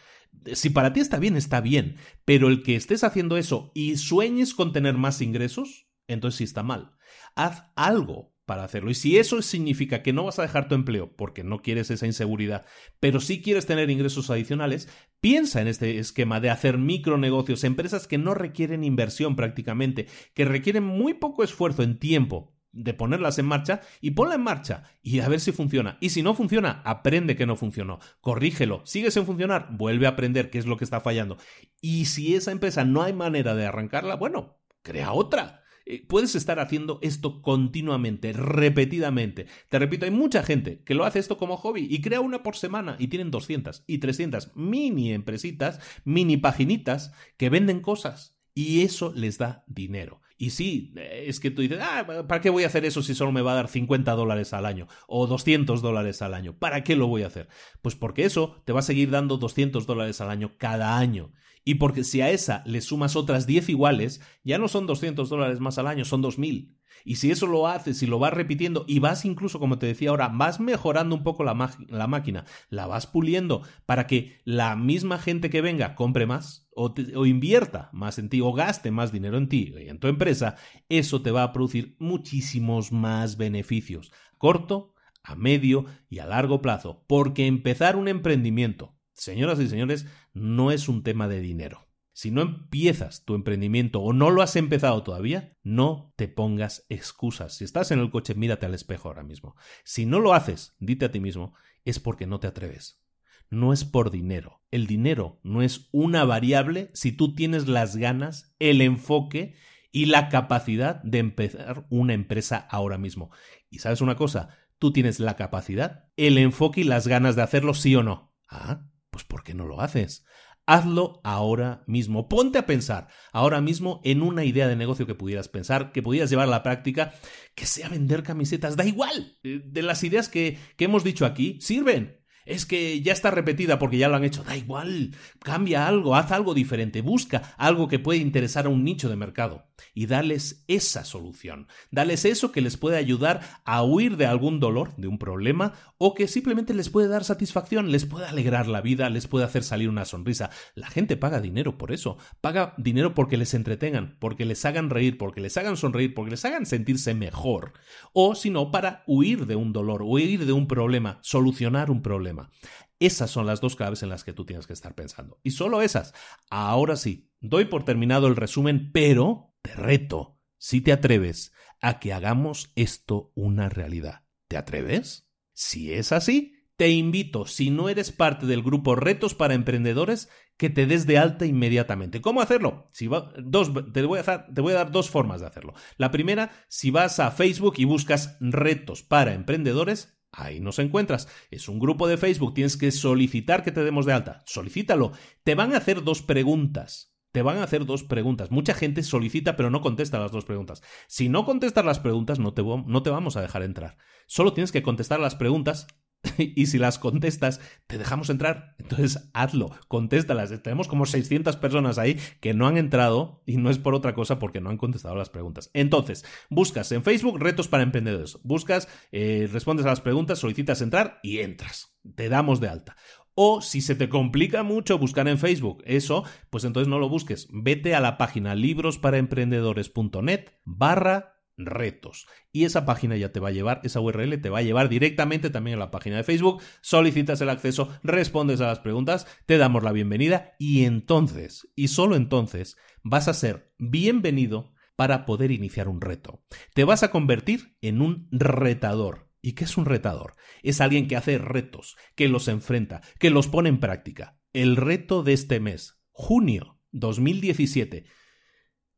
Si para ti está bien, está bien. Pero el que estés haciendo eso y sueñes con tener más ingresos, entonces sí está mal. Haz algo para hacerlo. Y si eso significa que no vas a dejar tu empleo porque no quieres esa inseguridad, pero sí quieres tener ingresos adicionales, piensa en este esquema de hacer micronegocios, empresas que no requieren inversión prácticamente, que requieren muy poco esfuerzo en tiempo de ponerlas en marcha y ponla en marcha y a ver si funciona. Y si no funciona, aprende que no funcionó, corrígelo, sigue sin funcionar, vuelve a aprender qué es lo que está fallando. Y si esa empresa no hay manera de arrancarla, bueno, crea otra. Eh, puedes estar haciendo esto continuamente, repetidamente. Te repito, hay mucha gente que lo hace esto como hobby y crea una por semana y tienen 200 y 300 mini empresitas, mini paginitas que venden cosas y eso les da dinero. Y sí, es que tú dices, ah, ¿para qué voy a hacer eso si solo me va a dar 50 dólares al año o 200 dólares al año? ¿Para qué lo voy a hacer? Pues porque eso te va a seguir dando 200 dólares al año cada año. Y porque si a esa le sumas otras 10 iguales, ya no son 200 dólares más al año, son 2000. Y si eso lo haces y lo vas repitiendo y vas incluso, como te decía ahora, vas mejorando un poco la, máquina, la vas puliendo para que la misma gente que venga compre más o, o invierta más en ti o gaste más dinero en ti y en tu empresa, eso te va a producir muchísimos más beneficios. Corto, a medio y a largo plazo. Porque empezar un emprendimiento, señoras y señores, no es un tema de dinero. Si no empiezas tu emprendimiento o no lo has empezado todavía, no te pongas excusas. Si estás en el coche, mírate al espejo ahora mismo. Si no lo haces, dite a ti mismo, es porque no te atreves. No es por dinero. El dinero no es una variable si tú tienes las ganas, el enfoque y la capacidad de empezar una empresa ahora mismo. Y sabes una cosa, tú tienes la capacidad, el enfoque y las ganas de hacerlo sí o no. Ah, pues ¿por qué no lo haces? Hazlo ahora mismo. Ponte a pensar ahora mismo en una idea de negocio que pudieras pensar, que pudieras llevar a la práctica, que sea vender camisetas. Da igual. Eh, de las ideas que, que hemos dicho aquí, sirven es que ya está repetida porque ya lo han hecho. Da igual, cambia algo, haz algo diferente, busca algo que puede interesar a un nicho de mercado y dales esa solución. Dales eso que les puede ayudar a huir de algún dolor, de un problema, o que simplemente les puede dar satisfacción, les puede alegrar la vida, les puede hacer salir una sonrisa. La gente paga dinero por eso, paga dinero porque les entretengan, porque les hagan reír, porque les hagan sonreír, porque les hagan sentirse mejor, o si no, para huir de un dolor, huir de un problema, solucionar un problema. Esas son las dos claves en las que tú tienes que estar pensando. Y solo esas. Ahora sí, doy por terminado el resumen, pero te reto, si te atreves, a que hagamos esto una realidad. ¿Te atreves? Si es así, te invito, si no eres parte del grupo Retos para Emprendedores, que te des de alta inmediatamente. ¿Cómo hacerlo? Si dos, te, voy a te voy a dar dos formas de hacerlo. La primera, si vas a Facebook y buscas Retos para Emprendedores, Ahí nos encuentras. Es un grupo de Facebook. Tienes que solicitar que te demos de alta. Solicítalo. Te van a hacer dos preguntas. Te van a hacer dos preguntas. Mucha gente solicita pero no contesta las dos preguntas. Si no contestas las preguntas no te, no te vamos a dejar entrar. Solo tienes que contestar las preguntas [LAUGHS] y si las contestas, te dejamos entrar. Entonces, hazlo, contéstalas. Tenemos como 600 personas ahí que no han entrado y no es por otra cosa porque no han contestado las preguntas. Entonces, buscas en Facebook retos para emprendedores. Buscas, eh, respondes a las preguntas, solicitas entrar y entras. Te damos de alta. O si se te complica mucho buscar en Facebook eso, pues entonces no lo busques. Vete a la página librosparaemprendedores.net barra retos. Y esa página ya te va a llevar, esa URL te va a llevar directamente también a la página de Facebook, solicitas el acceso, respondes a las preguntas, te damos la bienvenida y entonces, y solo entonces, vas a ser bienvenido para poder iniciar un reto. Te vas a convertir en un retador. ¿Y qué es un retador? Es alguien que hace retos, que los enfrenta, que los pone en práctica. El reto de este mes, junio 2017,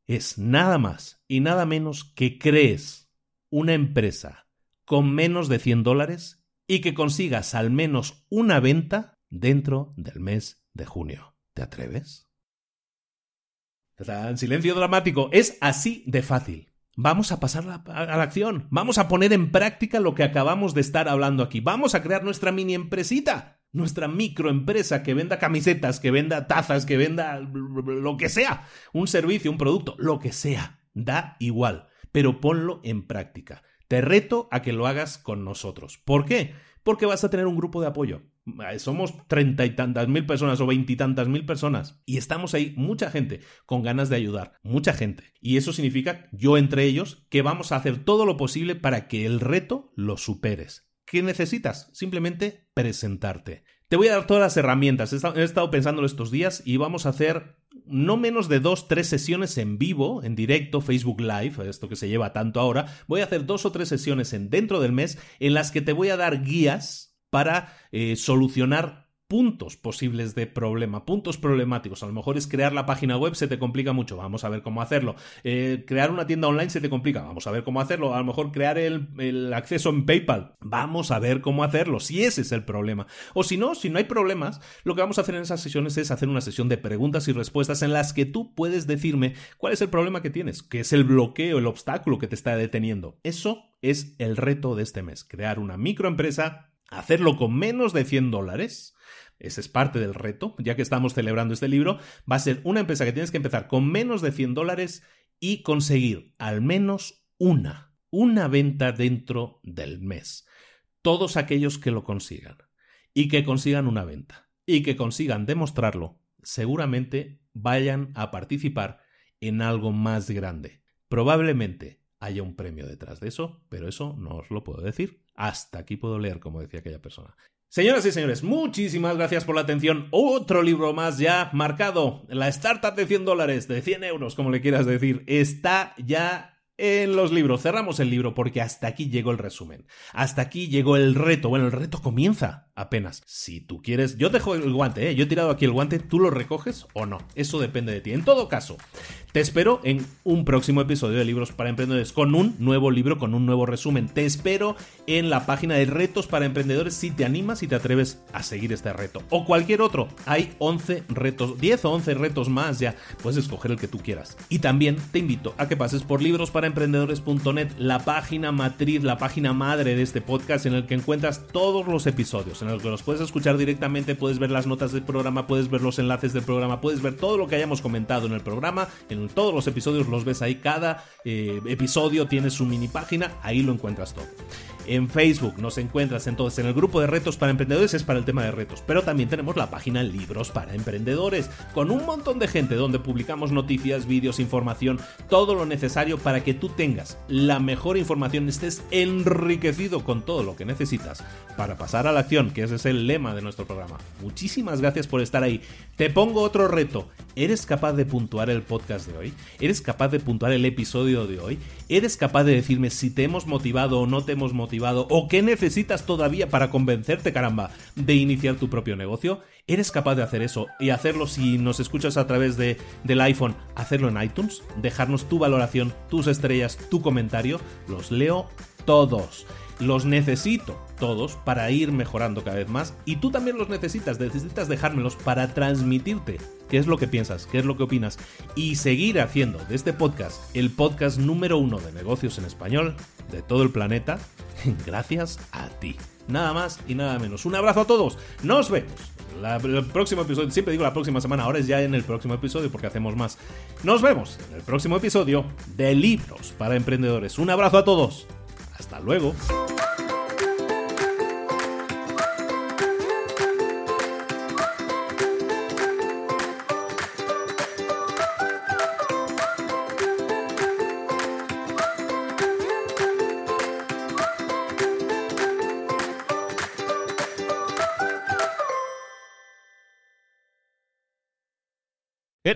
es nada más y nada menos que crees una empresa con menos de 100 dólares y que consigas al menos una venta dentro del mes de junio. ¿Te atreves? En silencio dramático. Es así de fácil. Vamos a pasar a la acción. Vamos a poner en práctica lo que acabamos de estar hablando aquí. Vamos a crear nuestra mini empresita nuestra microempresa que venda camisetas, que venda tazas, que venda lo que sea, un servicio, un producto, lo que sea, da igual, pero ponlo en práctica. Te reto a que lo hagas con nosotros. ¿Por qué? Porque vas a tener un grupo de apoyo. Somos treinta y tantas mil personas o veintitantas mil personas y estamos ahí mucha gente con ganas de ayudar, mucha gente. Y eso significa, yo entre ellos, que vamos a hacer todo lo posible para que el reto lo superes. ¿Qué necesitas? Simplemente presentarte. Te voy a dar todas las herramientas. He estado pensando estos días y vamos a hacer no menos de dos, tres sesiones en vivo, en directo, Facebook Live, esto que se lleva tanto ahora. Voy a hacer dos o tres sesiones en, dentro del mes en las que te voy a dar guías para eh, solucionar puntos posibles de problema, puntos problemáticos. A lo mejor es crear la página web, se te complica mucho, vamos a ver cómo hacerlo. Eh, crear una tienda online se te complica, vamos a ver cómo hacerlo. A lo mejor crear el, acceso en PayPal, vamos a ver cómo hacerlo, si ese es el problema. O si no, si no hay problemas, lo que vamos a hacer en esas sesiones es hacer una sesión de preguntas y respuestas en las que tú puedes decirme cuál es el problema que tienes, qué es el bloqueo, el obstáculo que te está deteniendo. Eso es el reto de este mes, crear una microempresa, hacerlo con menos de 100 dólares ese es parte del reto, ya que estamos celebrando este libro, va a ser una empresa que tienes que empezar con menos de 100 dólares y conseguir al menos una, una venta dentro del mes. Todos aquellos que lo consigan y que consigan una venta y que consigan demostrarlo, seguramente vayan a participar en algo más grande. Probablemente haya un premio detrás de eso, pero eso no os lo puedo decir. Hasta aquí puedo leer, como decía aquella persona. Señoras y señores, muchísimas gracias por la atención. Otro libro más ya marcado. La startup de 100 dólares, de 100 euros, como le quieras decir, está ya en los libros. Cerramos el libro porque hasta aquí llegó el resumen. Hasta aquí llegó el reto. Bueno, el reto comienza apenas. Si tú quieres, yo dejo el guante, ¿eh? yo he tirado aquí el guante, ¿tú lo recoges o no? Eso depende de ti. En todo caso, te espero en un próximo episodio de Libros para Emprendedores con un nuevo libro, con un nuevo resumen. Te espero en la página de Retos para Emprendedores si te animas y te atreves a seguir este reto. O cualquier otro. Hay 11 retos, 10 o 11 retos más ya. Puedes escoger el que tú quieras. Y también te invito a que pases por Libros para emprendedores.net, la página matriz, la página madre de este podcast en el que encuentras todos los episodios, en el que los puedes escuchar directamente, puedes ver las notas del programa, puedes ver los enlaces del programa, puedes ver todo lo que hayamos comentado en el programa, en todos los episodios los ves ahí, cada eh, episodio tiene su mini página, ahí lo encuentras todo. En Facebook nos encuentras entonces en el grupo de retos para emprendedores, es para el tema de retos, pero también tenemos la página Libros para Emprendedores, con un montón de gente donde publicamos noticias, vídeos, información, todo lo necesario para que tú tengas la mejor información, estés enriquecido con todo lo que necesitas para pasar a la acción, que ese es el lema de nuestro programa. Muchísimas gracias por estar ahí. Te pongo otro reto. ¿Eres capaz de puntuar el podcast de hoy? ¿Eres capaz de puntuar el episodio de hoy? ¿Eres capaz de decirme si te hemos motivado o no te hemos motivado? O qué necesitas todavía para convencerte, caramba, de iniciar tu propio negocio, ¿eres capaz de hacer eso y hacerlo si nos escuchas a través de, del iPhone, hacerlo en iTunes? Dejarnos tu valoración, tus estrellas, tu comentario, los leo todos. Los necesito todos para ir mejorando cada vez más y tú también los necesitas, necesitas dejármelos para transmitirte qué es lo que piensas, qué es lo que opinas y seguir haciendo de este podcast el podcast número uno de negocios en español de todo el planeta [LAUGHS] gracias a ti. Nada más y nada menos. Un abrazo a todos. Nos vemos. el próximo episodio, siempre digo la próxima semana, ahora es ya en el próximo episodio porque hacemos más. Nos vemos en el próximo episodio de Libros para Emprendedores. Un abrazo a todos. Hasta luego.